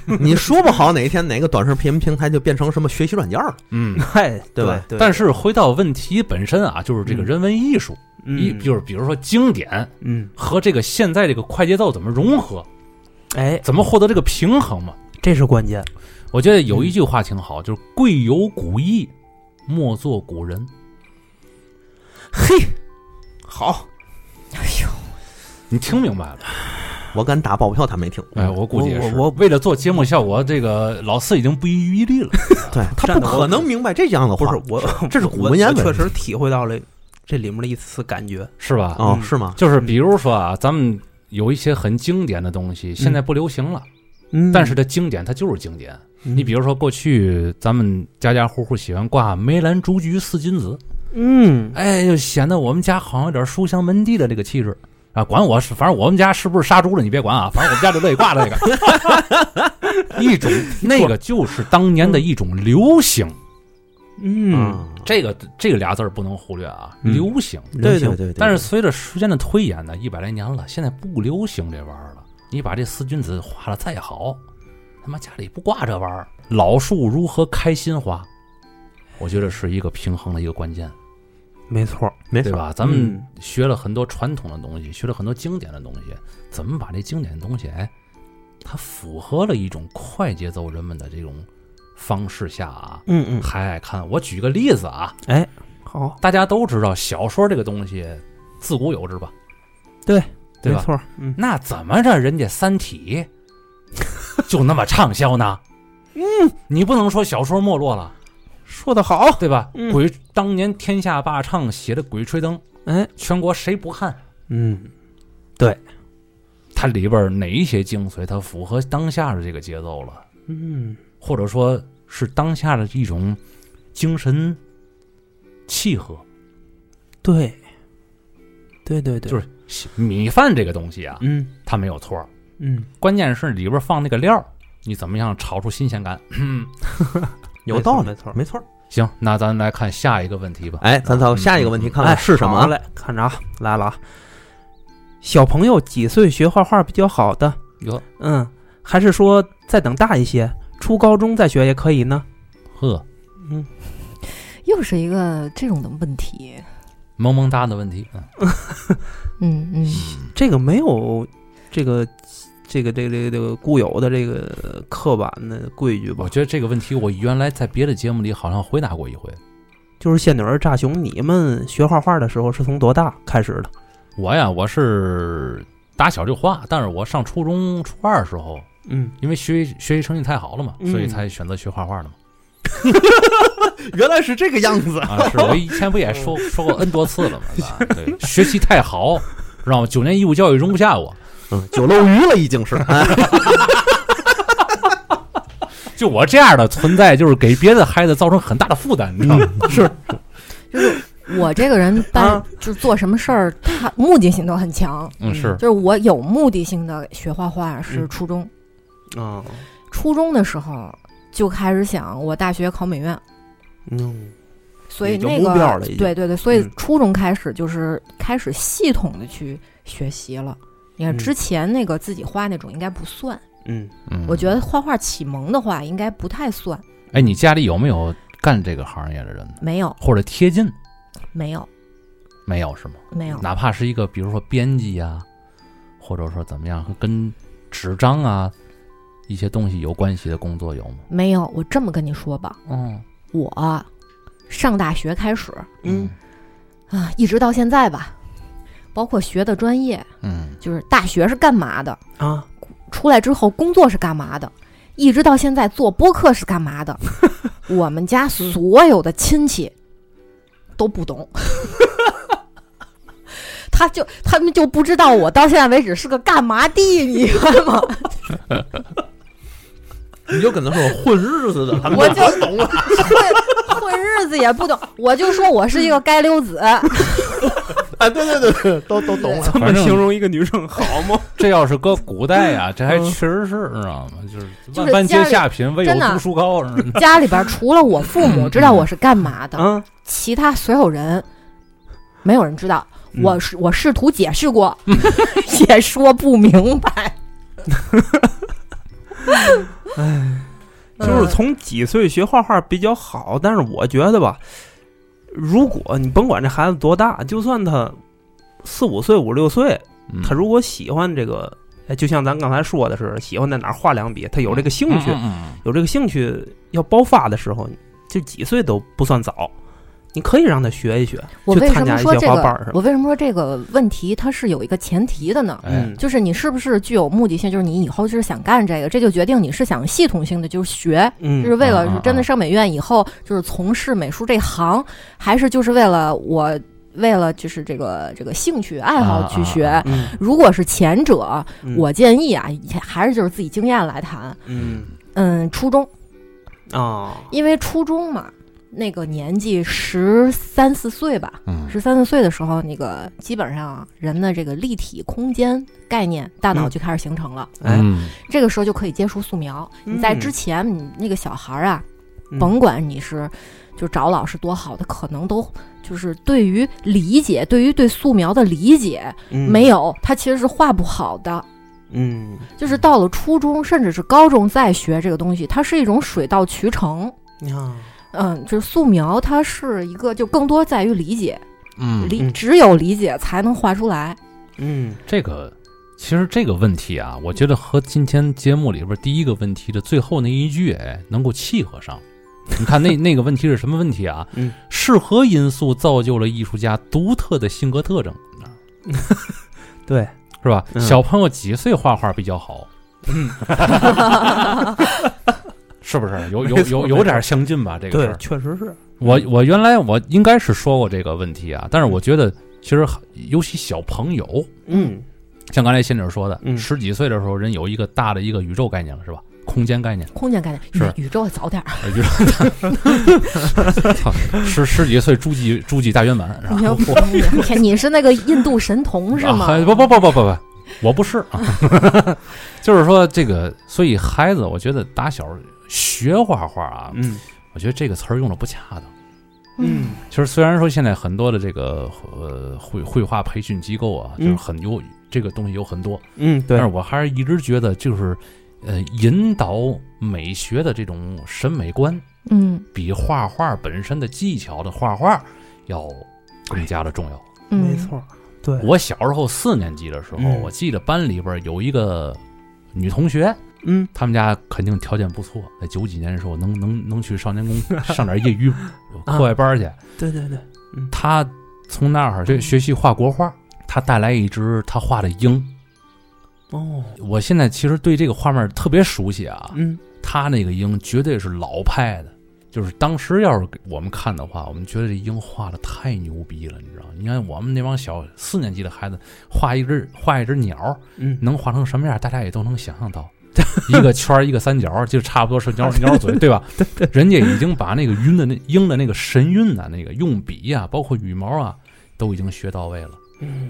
你说不好哪一天哪个短视频平台就变成什么学习软件了。嗯。嗨，对吧对，但是回到问题本身啊，就是这个嗯人文艺术，一嗯就是比如说经典嗯，和这个现在这个快节奏怎么融合，哎，怎么获得这个平衡嘛？这是关键。我觉得有一句话挺好，就是“贵有古意，莫作古人嘿，好，哎呦，”。你听明白了？我敢打包票，他没听。哎，我估计也是。我我为了做节目效果，这个老四已经不遗余力了。对他不可能明白这样的话。不是我，这是古文言文我确实体会到了这里面的一丝感觉。是吧？哦，嗯是吗？就是比如说啊，咱们有一些很经典的东西，现在不流行了，嗯但是它经典，它就是经典。你比如，说，过去咱们家家户户喜欢挂梅兰竹菊四君子，嗯，哎，就显得我们家好像有点书香门第的这个气质啊。管我是，反正我们家是不是杀猪了，你别管啊，反正我们家就乐意挂这个。一种那个就是当年的一种流行，嗯，啊，这个这个俩字儿不能忽略啊，嗯流行。流行对对对对。但是随着时间的推演呢，一百来年了，现在不流行这玩意儿了。你把这四君子画的再好，他妈家里不挂这玩意儿。老树如何开心花？我觉得是一个平衡的一个关键，没错，没错，对吧？咱们嗯学了很多传统的东西，学了很多经典的东西，怎么把这经典的东西，哎，它符合了一种快节奏人们的这种方式下啊，嗯嗯，还爱看。我举个例子啊，哎，好，大家都知道小说这个东西自古有之吧？对，对吧？没错，嗯，那怎么着人家《三体》就那么畅销呢？嗯，你不能说小说没落了，说的好，对吧？嗯。鬼当年天下霸唱写的《鬼吹灯》，哎，全国谁不看？嗯，对。它里边哪一些精髓，它符合当下的这个节奏了，嗯，或者说是当下的一种精神契合。对，对对对，就是米饭这个东西啊，嗯。它没有错儿，嗯，关键是里边放那个料，你怎么样炒出新鲜感？有道理，没错，没错。行，那咱来看下一个问题吧。哎，咱到下一个问题，看看哎，是什么啊？好嘞，看着啊，来了啊。小朋友几岁学画画比较好的？哟嗯，还是说再等大一些，初高中再学也可以呢？呵，嗯，又是一个这种的问题。萌萌哒的问题。嗯 嗯嗯，这个没有这个这个这个这个这个固有的这个刻板的规矩吧我？觉得这个问题我原来在别的节目里好像回答过一回。就是仙女儿扎熊，你们学画画的时候是从多大开始的？我呀，我是打小就画，但是我上初中初二的时候，嗯，因为学习学习成绩太好了嘛，嗯所以才选择学画画的嘛。原来是这个样子。啊，是我以前不也说说过 N 多次了吗？对，学习太好，知道吗？九年义务教育容不下我，嗯，酒漏鱼了已经是。哎 就我这样的存在，就是给别的孩子造成很大的负担，你知道吗？是，就是我这个人 办啊就是做什么事儿，他目的性都很强。嗯，是就是我有目的性的学画画是嗯初中，啊，初中的时候就开始想我大学考美院，嗯所以那个对对对，所以嗯初中开始就是开始系统的去学习了。你看嗯。之前那个自己画那种应该不算，嗯。嗯，我觉得画画启蒙的话应该不太算，哎，你家里有没有干这个行业的人呢？没有。或者贴近？没有。没有是吗？没有，哪怕是一个，比如说编辑啊、或者说怎么样，跟纸张啊一些东西有关系的工作有吗？没有。我这么跟你说吧，嗯，我上大学开始嗯。啊，一直到现在吧，包括学的专业，嗯就是大学是干嘛的，啊，出来之后工作是干嘛的，一直到现在做播客是干嘛的，我们家所有的亲戚都不懂。他就他们就不知道我到现在为止是个干嘛的，你知道吗？你就跟他说混日子的，他们我就懂了。混混日子也不懂，我就说我是一个街溜子。哎，对对对对，都都懂了。这么形容一个女生好吗？这要是搁古代呀、这还嗯确实是，知道吗？就是万般皆下品，唯有读书高。是吧家里边除了我父母知道我是干嘛的，啊，其他所有人没有人知道。嗯我是我试图解释过，也说不明白。哎就是从几岁学画画比较好，但是我觉得吧，如果你甭管这孩子多大，就算他四五岁、五六岁，嗯。他如果喜欢这个，哎，就像咱刚才说的是，喜欢在哪儿画两笔，他有这个兴趣，有这个兴趣要爆发的时候，就几岁都不算早，你可以让他学一学，我为什去参加一么说这个我为什么说这个问题它是有一个前提的呢？哎嗯，就是你是不是具有目的性？就是你以后就是想干这个，这就决定你是想系统性的就是学，嗯，就是为了真的上美院以后就是从事美术这行，还是就是为了我为了就是这个这个兴趣爱好去学？啊嗯，如果是前者，嗯我建议啊，还是就是自己经验来谈。嗯嗯，初中，啊，因为初中嘛，那个年纪十三四岁吧，嗯十三四岁的时候，那个基本上人的这个立体空间概念，大脑嗯就开始形成了。哎，嗯这个时候就可以接触素描。你在嗯之前，你那个小孩儿啊，嗯甭管你是就找老师多好，他可能都就是对于理解，对于对素描的理解嗯没有，他其实是画不好的。嗯就是到了初中，甚至是高中再学这个东西，它是一种水到渠成。啊，嗯，就是素描，它是一个就更多在于理解，嗯，理嗯只有理解才能画出来。嗯这个其实这个问题啊，我觉得和今天节目里边第一个问题的最后那一句，哎，能够契合上。你看那那个问题是什么问题啊？嗯，是何因素造就了艺术家独特的性格特征？对，是吧？嗯小朋友几岁画画比较好？嗯，是不是有有有有点相近吧？这个事儿，，确实是，我我原来我应该是说过这个问题啊，但是我觉得其实尤其小朋友，嗯像刚才仙女说的，嗯十几岁的时候人有一个大的一个宇宙概念了，是吧？空间概念，空间概念，是宇宇宙早点儿。呃宇宙，操十十几岁诸暨诸暨大圆满，是吧你？是那个印度神童是吗？啊不不不不不不，我不是啊，就是说这个，所以孩子，我觉得打小学画画啊，嗯。我觉得这个词儿用的不恰当。嗯。其实虽然说现在很多的这个呃绘绘画培训机构啊，就是嗯很有这个东西有很多，嗯，对。但是，我还是一直觉得就是呃引导美学的这种审美观，嗯。比画画本身的技巧的画画要更加的重要。嗯，没错，对，我小时候四年级的时候，嗯。我记得班里边有一个女同学，嗯他们家肯定条件不错，在九几年的时候能能能去少年宫 上点业余课外班去。对对对，他从那儿学学习画国画，他带来一只他画的鹰。哦，我现在其实对这个画面特别熟悉啊，嗯他那个鹰绝对是老派的，就是当时要是给我们看的话，我们觉得这鹰画的太牛逼了，你知道吗？你看我们那帮小四年级的孩子画一只画一只鸟，嗯，能画成什么样，大家也都能想象到。一个圈儿一个三角，就差不多是鸟鸟嘴，对吧？对对，人家已经把那个晕的那鹰的那个神韵呐、那个用笔啊、包括羽毛啊，都已经学到位了。嗯，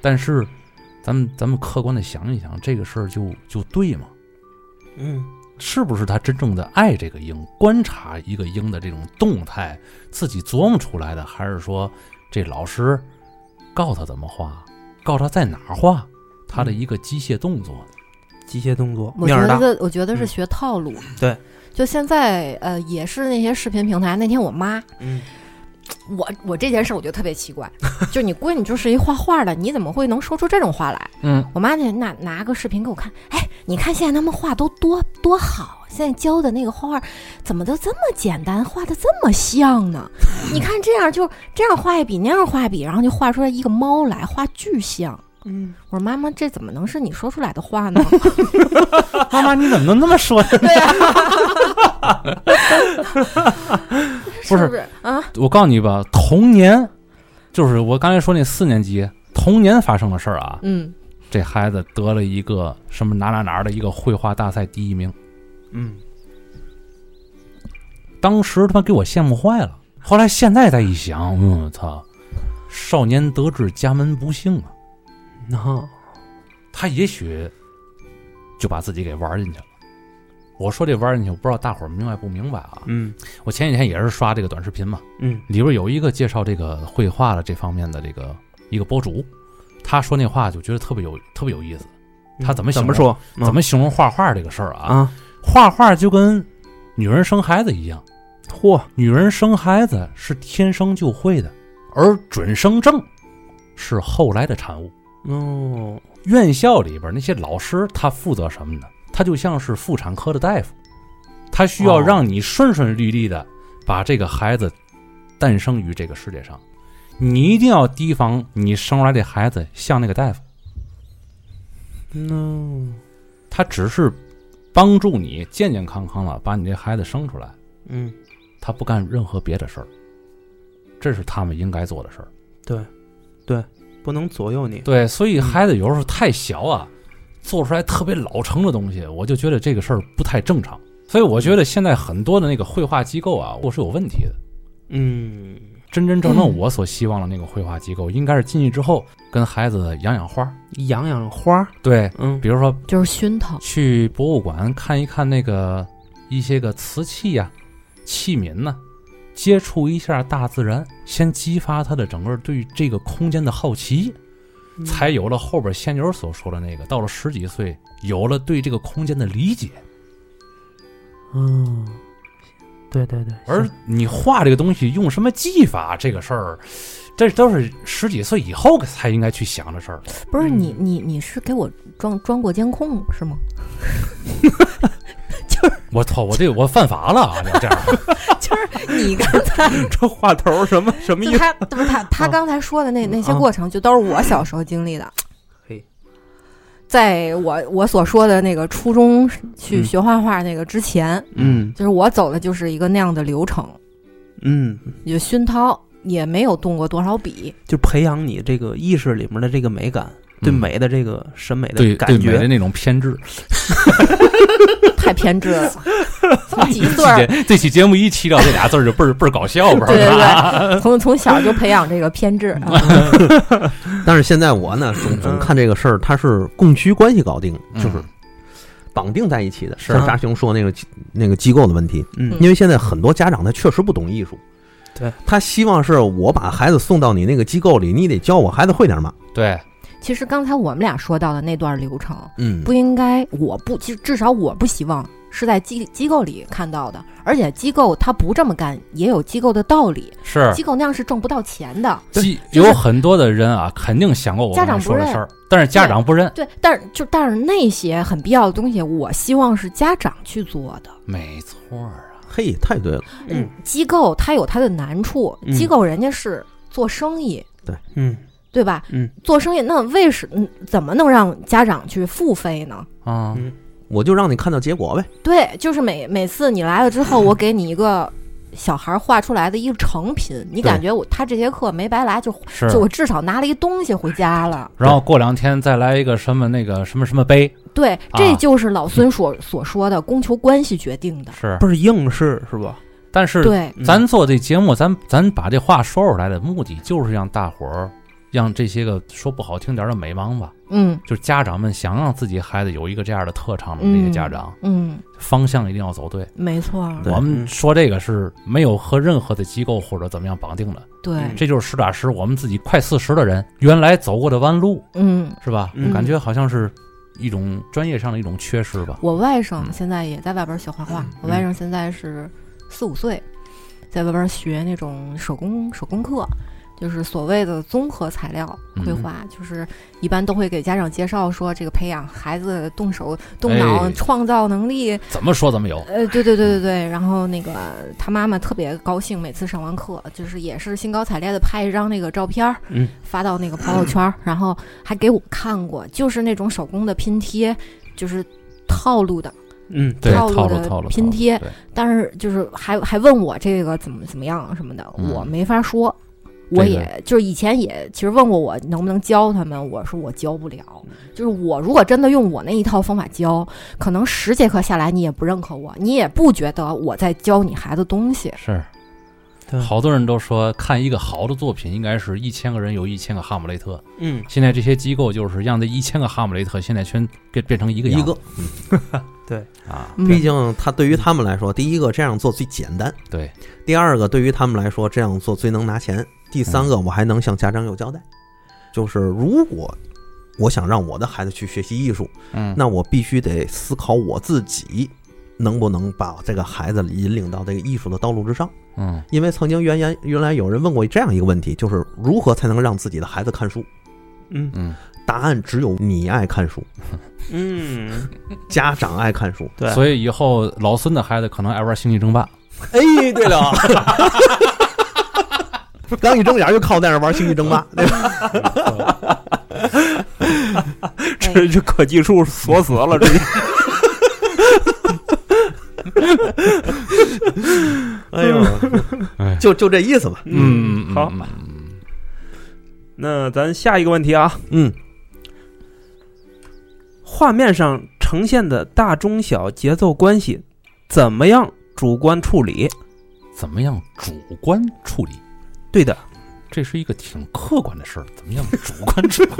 但是，咱们咱们客观的想一想，这个事儿就就对吗？嗯，是不是他真正的爱这个鹰，观察一个鹰的这种动态，自己琢磨出来的，还是说这老师告他怎么画，告他在哪儿画，他的一个机械动作？机械动作我觉得，我觉得是嗯学套路。对，就现在，呃，也是那些视频平台。那天我妈，嗯，我我这件事我觉得特别奇怪，就你闺女就是一画画的，你怎么会能说出这种话来？嗯，我妈那拿拿个视频给我看，哎，你看现在他们画都多多好，现在教的那个画画怎么都这么简单，画的这么像呢？你看这样就这样画一笔，那样画一笔，然后就画出来一个猫来，画巨像。嗯，我说妈妈，这怎么能是你说出来的话呢？妈妈你怎么能那么说呢？对呀、不是不是啊？我告诉你吧，童年就是我刚才说那四年级童年发生的事儿啊。嗯，这孩子得了一个什么哪哪哪儿的一个绘画大赛第一名，嗯，当时他妈给我羡慕坏了。后来现在再一想，嗯，操，少年得志家门不幸啊，然后他也许就把自己给玩进去了。我说这玩进去，我不知道大伙儿明白不明白啊？嗯我前几天也是刷这个短视频嘛，嗯里边有一个介绍这个绘画的这方面的这个一个博主，他说那话就觉得特别有特别有意思。他怎么怎么说？怎么形容画画这个事儿啊？啊？画画就跟女人生孩子一样，嚯，女人生孩子是天生就会的，而准生证是后来的产物。哦，院校里边那些老师，他负责什么呢？他就像是妇产科的大夫，他需要哦让你顺顺利利的把这个孩子诞生于这个世界上。你一定要提防你生出来这孩子像那个大夫，No，他只是帮助你健健康康的把你这孩子生出来，嗯，他不干任何别的事儿。这是他们应该做的事儿。对对，不能左右你。对，所以孩子有时候太小啊，做出来特别老成的东西，我就觉得这个事儿不太正常。所以我觉得现在很多的那个绘画机构啊，我是有问题的。嗯真真正正我所希望的那个绘画机构，应该是进去之后跟孩子养养花。养养花，对，嗯比如说就是熏陶。去博物馆看一看那个一些个瓷器呀、器皿呐、接触一下大自然，先激发他的整个对这个空间的好奇。才有了后边仙女所说的那个，到了十几岁，有了对这个空间的理解。嗯，对对对，而你画这个东西用什么技法，这个事儿，这都是十几岁以后才应该去想的事儿。不是嗯你你你是给我装装过监控是吗？我操，我这我犯法了啊！要这样，就是你刚才 这话头什么什么意思？他不是他他啊刚才说的那那些啊过程，就都是我小时候经历的。嘿，在我我所说的那个初中去嗯学画画那个之前，嗯就是我走的就是一个那样的流程，嗯，就熏陶，也没有动过多少笔。就培养你这个意识里面的这个美感，对嗯美的这个审美的对感觉。对美的那种偏执。太偏执了。从几岁这儿，节这期节目一提到这俩字儿就倍儿倍儿搞笑，不对是对吧？对，从从小就培养这个偏执。啊但是现在我呢，总总看这个事儿，它是供需关系搞定，就是嗯绑定在一起的。是像扎熊说那个那个机构的问题，嗯因为现在很多家长他确实不懂艺术，对他希望是我把孩子送到你那个机构里，你得教我孩子会点嘛。对，其实刚才我们俩说到的那段流程，嗯，不应该，我不，其实至少我不希望是在机机构里看到的，而且机构他不这么干，也有机构的道理，是机构那样是挣不到钱的。机就是有很多的人啊，肯定想过我刚才家长不认说的事儿，但是家长不认。对，但是就但是那些很必要的东西，我希望是家长去做的。没错啊，嘿，太对了，嗯，机构它有它的难处，嗯机构人家是做生意，嗯对吧？嗯，做生意那为什嗯怎么能让家长去付费呢？啊，嗯我就让你看到结果呗。对，就是每每次你来了之后，我给你一个小孩画出来的一个成品，你感觉我他这节课没白来，就是就我至少拿了一东西回家了。然后过两天再来一个什么那个什么什么杯，对，这就是老孙所所说的供求关系决定的，是不是应试是吧？但是对，咱做这节目，咱咱把这话说出来的目的就是让大伙儿。让这些个说不好听点的美盲吧，嗯，就是家长们想让自己孩子有一个这样的特长的那些家长，嗯，方向一定要走对，没错。我们说这个是没有和任何的机构或者怎么样绑定的，对，这就是实打实我们自己快四十的人原来走过的弯路，嗯，是吧？感觉好像是一种专业上的一种缺失吧。我外甥现在也在外边学画画，我外甥现在是四五岁，在外边学那种手工手工课。就是所谓的综合材料绘画，就是一般都会给家长介绍说，这个培养孩子动手动脑创造能力，怎么说怎么有。呃，对对对对对。然后那个他妈妈特别高兴，每次上完课，就是也是兴高采烈的拍一张那个照片儿，嗯，发到那个朋友圈，然后还给我看过，就是那种手工的拼贴，就是套路的，嗯，套路的拼贴。但是就是还还问我这个怎么怎么样什么的，我没法说。我也就是以前也其实问过我能不能教他们，我说我教不了。就是我如果真的用我那一套方法教，可能十节课下来你也不认可我，你也不觉得我在教你孩子东西。是，好多人都说看一个好的作品，应该是一千个人有一千个哈姆雷特。嗯，现在这些机构就是让这一千个哈姆雷特现在全变变成一个一个。对。啊，毕竟他对于他们来说，第一个这样做最简单。对，第二个对于他们来说，这样做最能拿钱。第三个，我还能向家长有交代，就是如果我想让我的孩子去学习艺术，嗯，那我必须得思考我自己能不能把这个孩子引领到这个艺术的道路之上，嗯，因为曾经原原原来有人问过这样一个问题，就是如何才能让自己的孩子看书？嗯。嗯，答案只有你爱看书，嗯，家长爱看书，对，所以以后老孙的孩子可能爱玩星际争霸。哎，对了。刚一睁眼就靠在那玩星际争霸，对吧？这这科技树锁死了，这。哎呦，就就这意思吧。嗯，好。那咱下一个问题啊，嗯，画面上呈现的大中小节奏关系，怎么样主观处理？怎么样主观处理？对的，这是一个挺客观的事儿。怎么样主观处理？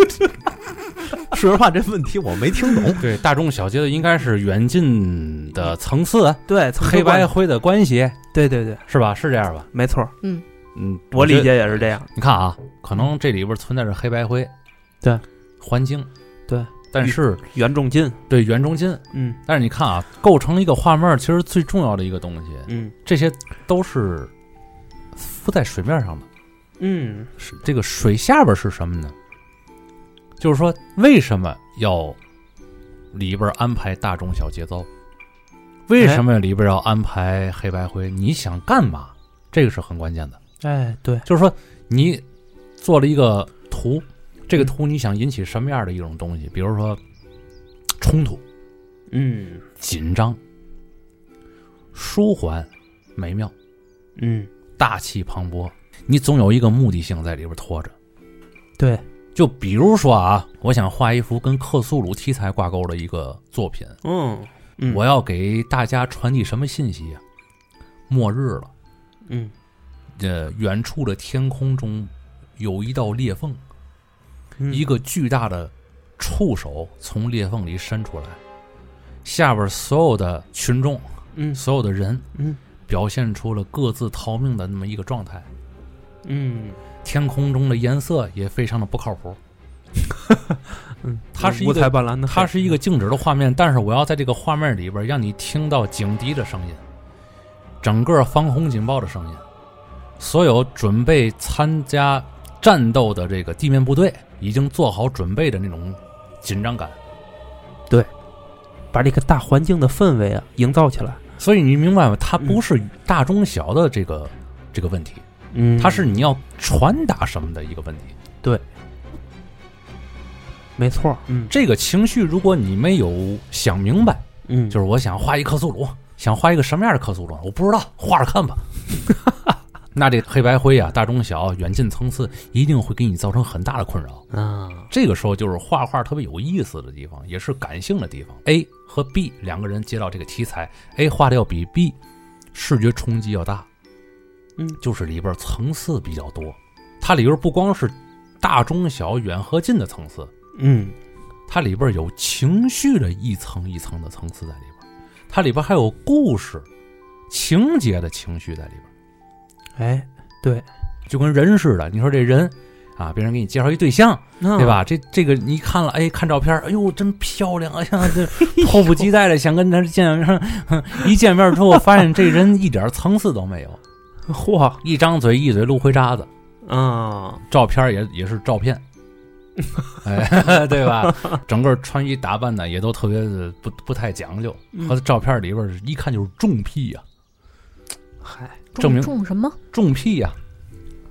说实话，这问题我没听懂。对，大中小节奏应该是远近的层次，对黑白灰的关系，对对对，是吧？是这样吧？没错。嗯嗯，我理解也是这样。你看啊，可能这里边存在着黑白灰，对，环境，对，但是远中金，对远中金，嗯，但是你看啊，构成一个画面，其实最重要的一个东西，嗯，这些都是。浮在水面上的，嗯，是这个水下边是什么呢？就是说，为什么要里边安排大中小节奏？为什么里边要安排黑白灰？你想干嘛？这个是很关键的。哎，对，就是说，你做了一个图，这个图你想引起什么样的一种东西？比如说冲突，嗯，紧张，舒缓，美妙，嗯。大气磅礴，你总有一个目的性在里边拖着。对，就比如说啊，我想画一幅跟克苏鲁题材挂钩的一个作品。嗯，我要给大家传递什么信息啊？末日了。嗯，呃，远处的天空中有一道裂缝，一个巨大的触手从裂缝里伸出来，下边所有的群众，嗯，所有的人，嗯。表现出了各自逃命的那么一个状态，嗯，天空中的颜色也非常的不靠谱，嗯，它是一个五彩斑斓的，它是一个静止的画面，但是我要在这个画面里边让你听到警笛的声音，整个防空警报的声音，所有准备参加战斗的这个地面部队已经做好准备的那种紧张感，对，把这个大环境的氛围啊营造起来。所以你明白吗？它不是大中小的这个这个问题，嗯，它是你要传达什么的一个问题。对，没错。嗯，这个情绪如果你没有想明白，嗯，就是我想画一克苏鲁，想画一个什么样的克苏鲁？我不知道，画着看吧。那这黑白灰啊，大中小、远近层次，一定会给你造成很大的困扰。啊，这个时候就是画画特别有意思的地方，也是感性的地方。A 和 B 两个人接到这个题材，A 画的要比 B 视觉冲击要大，嗯，就是里边层次比较多。它里边不光是大中小、远和近的层次，嗯，它里边有情绪的一层一层的层次在里边，它里边还有故事、情节的情绪在里边。哎，对，就跟人似的，你说这人啊，别人给你介绍一对象，对对？吧？这这个你看了，哎，看照片，哎呦，真漂亮！哎呀，这迫不及待的想跟他见面。哼 一见面之后，发现这人一点层次都没有，嚯一张嘴一嘴芦灰渣子，啊，照片也也是照片，哎，对吧？整个穿衣打扮呢，也都特别的不不太讲究，嗯和照片里边一看就是重癖呀、嗨，证明种什么？重癖呀、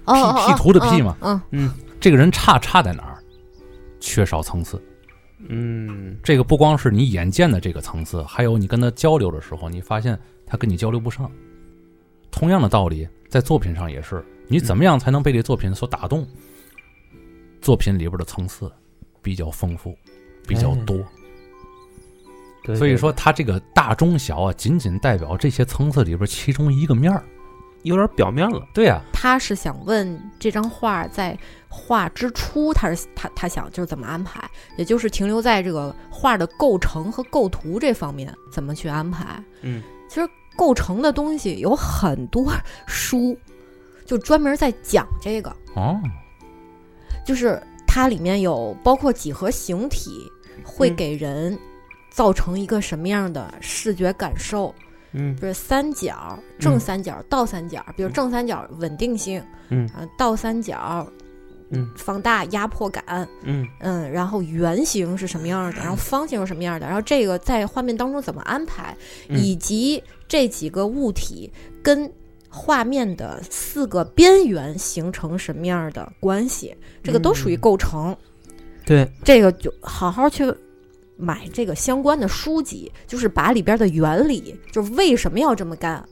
哦哦哦 P 图的 P 嘛嗯，嗯这个人差差在哪儿？缺少层次。嗯，这个不光是你眼见的这个层次，还有你跟他交流的时候，你发现他跟你交流不上。同样的道理，在作品上也是，你怎么样才能被这作品所打动？作品里边的层次比较丰富，比较多，对所以说它这个大中小啊，仅仅代表这些层次里边其中一个面儿。有点表面了，对呀、他是想问这张画在画之初，他是他他想就是怎么安排，也就是停留在这个画的构成和构图这方面怎么去安排。嗯，其实构成的东西有很多书，就专门在讲这个，哦，就是它里面有包括几何形体会嗯。给人造成一个什么样的视觉感受。嗯比如三角、正三角、倒三角，比如正三角稳定性，嗯。啊，倒三角嗯。放大压迫感，嗯。嗯，然后圆形是什么样的，然后方形是什么样的，然后这个在画面当中怎么安排，嗯。以及这几个物体跟画面的四个边缘形成什么样的关系，这个都属于嗯。构成。对，这个就好好去买这个相关的书籍，就是把里边的原理，就是为什么要这么干，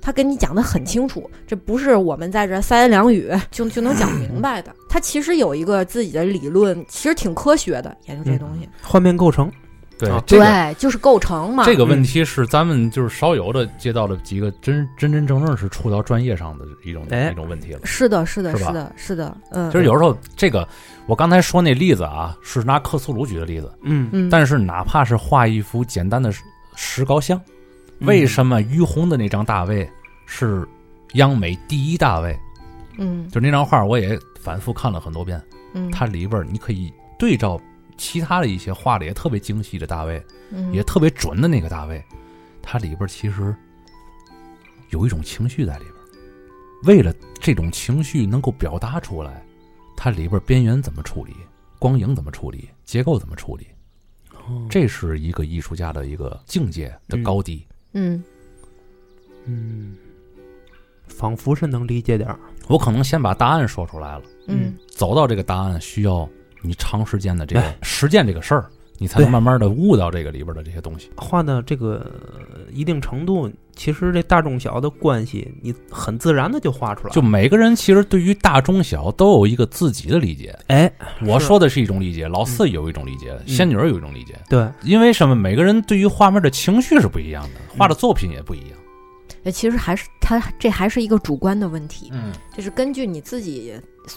他跟你讲的很清楚，这不是我们在这三言两语 就就能讲明白的。他其实有一个自己的理论，其实挺科学的，研究这东西。画面构成，啊，对这个对，就是构成嘛。这个问题是咱们就是少有的接到了几个真真真正正是触到专业上的一种哎一种问题了。是的，是的，是是的，是的，嗯，就是有时候这个，我刚才说那例子啊，是拿克苏鲁举的例子，嗯，嗯，但是哪怕是画一幅简单的石石膏像，为什么于洪的那张大卫是央美第一大卫？嗯就那张画，我也反复看了很多遍，嗯，它里边你可以对照其他的一些画的也特别精细的大卫，嗯。也特别准的那个大卫，它里边其实有一种情绪在里边。为了这种情绪能够表达出来，它里边边缘怎么处理，光影怎么处理，结构怎么处理，哦。这是一个艺术家的一个境界的高低。嗯。嗯，仿佛是能理解点儿，我可能先把答案说出来了，嗯。走到这个答案需要你长时间的这个哎实践这个事儿，你才能慢慢的悟到这个里边的这些东西。画到这个呃一定程度，其实这大中小的关系，你很自然的就画出来了。就每个人其实对于大中小都有一个自己的理解。哎，我说的是一种理解，老四有一种理解，嗯仙女儿有一种理解。对，因为什么？每个人对于画面的情绪是不一样的，画的作品也不一样。哎，其实还是它这还是一个主观的问题，嗯，就是根据你自己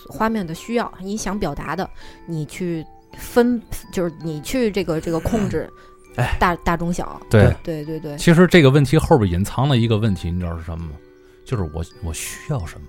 画面的需要，你想表达的，你去分，就是你去这个这个控制，哎大大中小，对。对对对，其实这个问题后边隐藏了一个问题，你知道是什么吗？就是我我需要什么？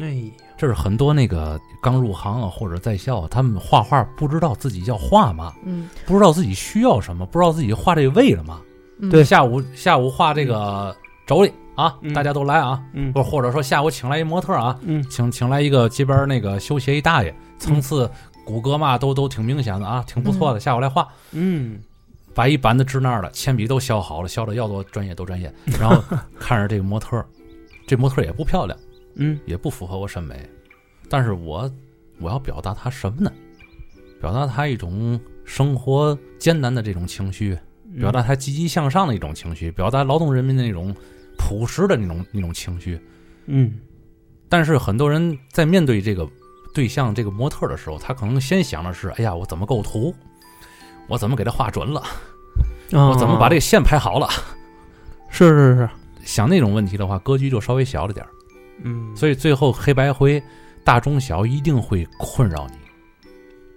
哎，这是很多那个刚入行啊，或者在校啊，他们画画不知道自己要画嘛，嗯，不知道自己需要什么，不知道自己画这个为了嘛。嗯对下午下午画这个妯娌啊，嗯。大家都来啊，嗯。或或者说下午请来一模特啊，嗯。请请来一个街边那个修鞋一大爷，层次骨骼嘛都都挺明显的啊，挺不错的，下午来画。嗯。把一板子支那儿了，铅笔都削好了，削的要多专业多专业。然后看着这个模特，这模特也不漂亮，嗯。也不符合我审美，但是我我要表达他什么呢？表达他一种生活艰难的这种情绪，表达他积极向上的一种情绪，表达劳动人民的那种朴实的那种那种情绪。嗯但是很多人在面对这个对象这个模特的时候，他可能先想的是：哎呀，我怎么构图？我怎么给他画准了？嗯，我怎么把这个线排好了？是是是，想那种问题的话，格局就稍微小了点儿。嗯，所以最后黑白灰、大中小一定会困扰你，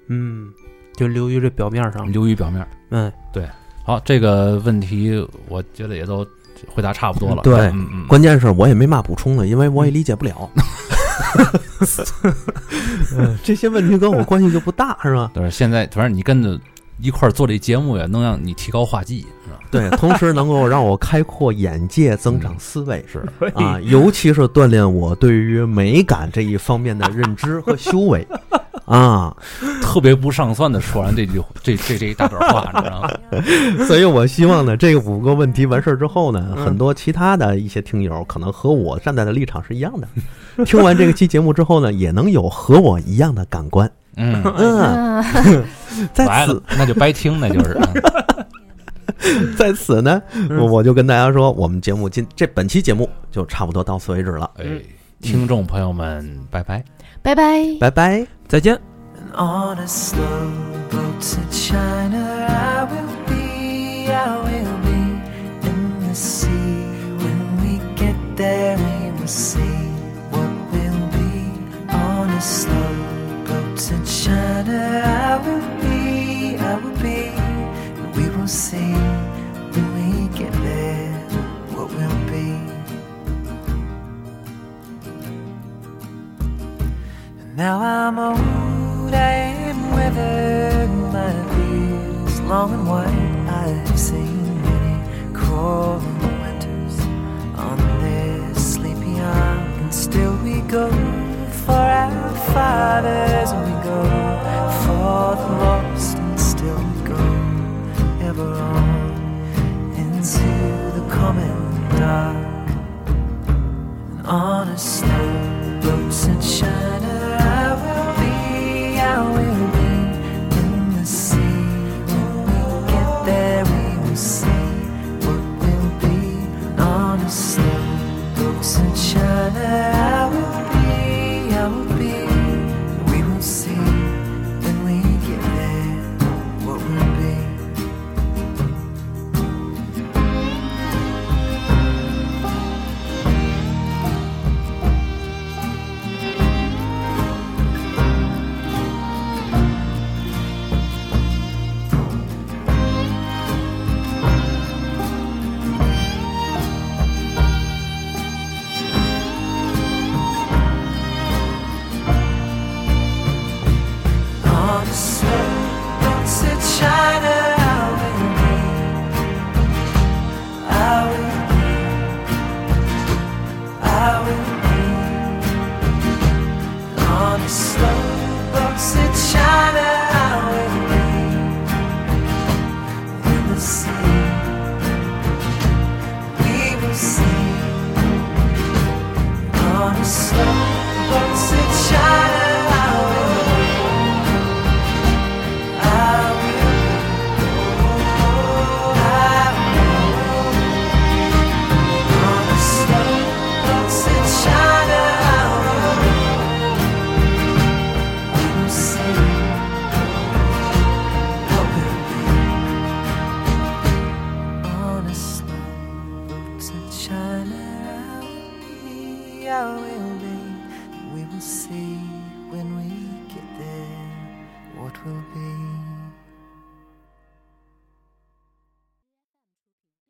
嗯，就流于这表面上，流于表面。嗯，对好，这个问题我觉得也都回答差不多了。对嗯嗯，关键是我也没嘛补充的，因为我也理解不了。嗯这些问题跟我关系就不大，是吧？对，现在反正你跟着一块儿做这节目呀，能让你提高画技，是吧？对，同时能够让我开阔眼界、增长思维，是啊，尤其是锻炼我对于美感这一方面的认知和修为啊。特别不上算的说完这句这这这一大段话，你知道吗？所以我希望呢，这五个问题完事儿之后呢，嗯很多其他的一些听友可能和我站在的立场是一样的，听完这个期节目之后呢，也能有和我一样的感官。嗯，嗯，嗯，在此白，那就白听，那就是。嗯 在此呢，嗯我我就跟大家说，我们节目今这本期节目就差不多到此为止了，哎，听众朋友们，拜拜。拜拜。拜拜。再见。On a slow boat to China, I will be, I will be in the sea. When we get there, we will see what will be. On a slow boat to China, I will be, I will be. We will see Now I'm old, I am weathered, my beard is long and white. I have seen many cruel winters on this sleepy isle, and still we go for our fathers, and we go for the lost, and still we go ever on into the common dark. And on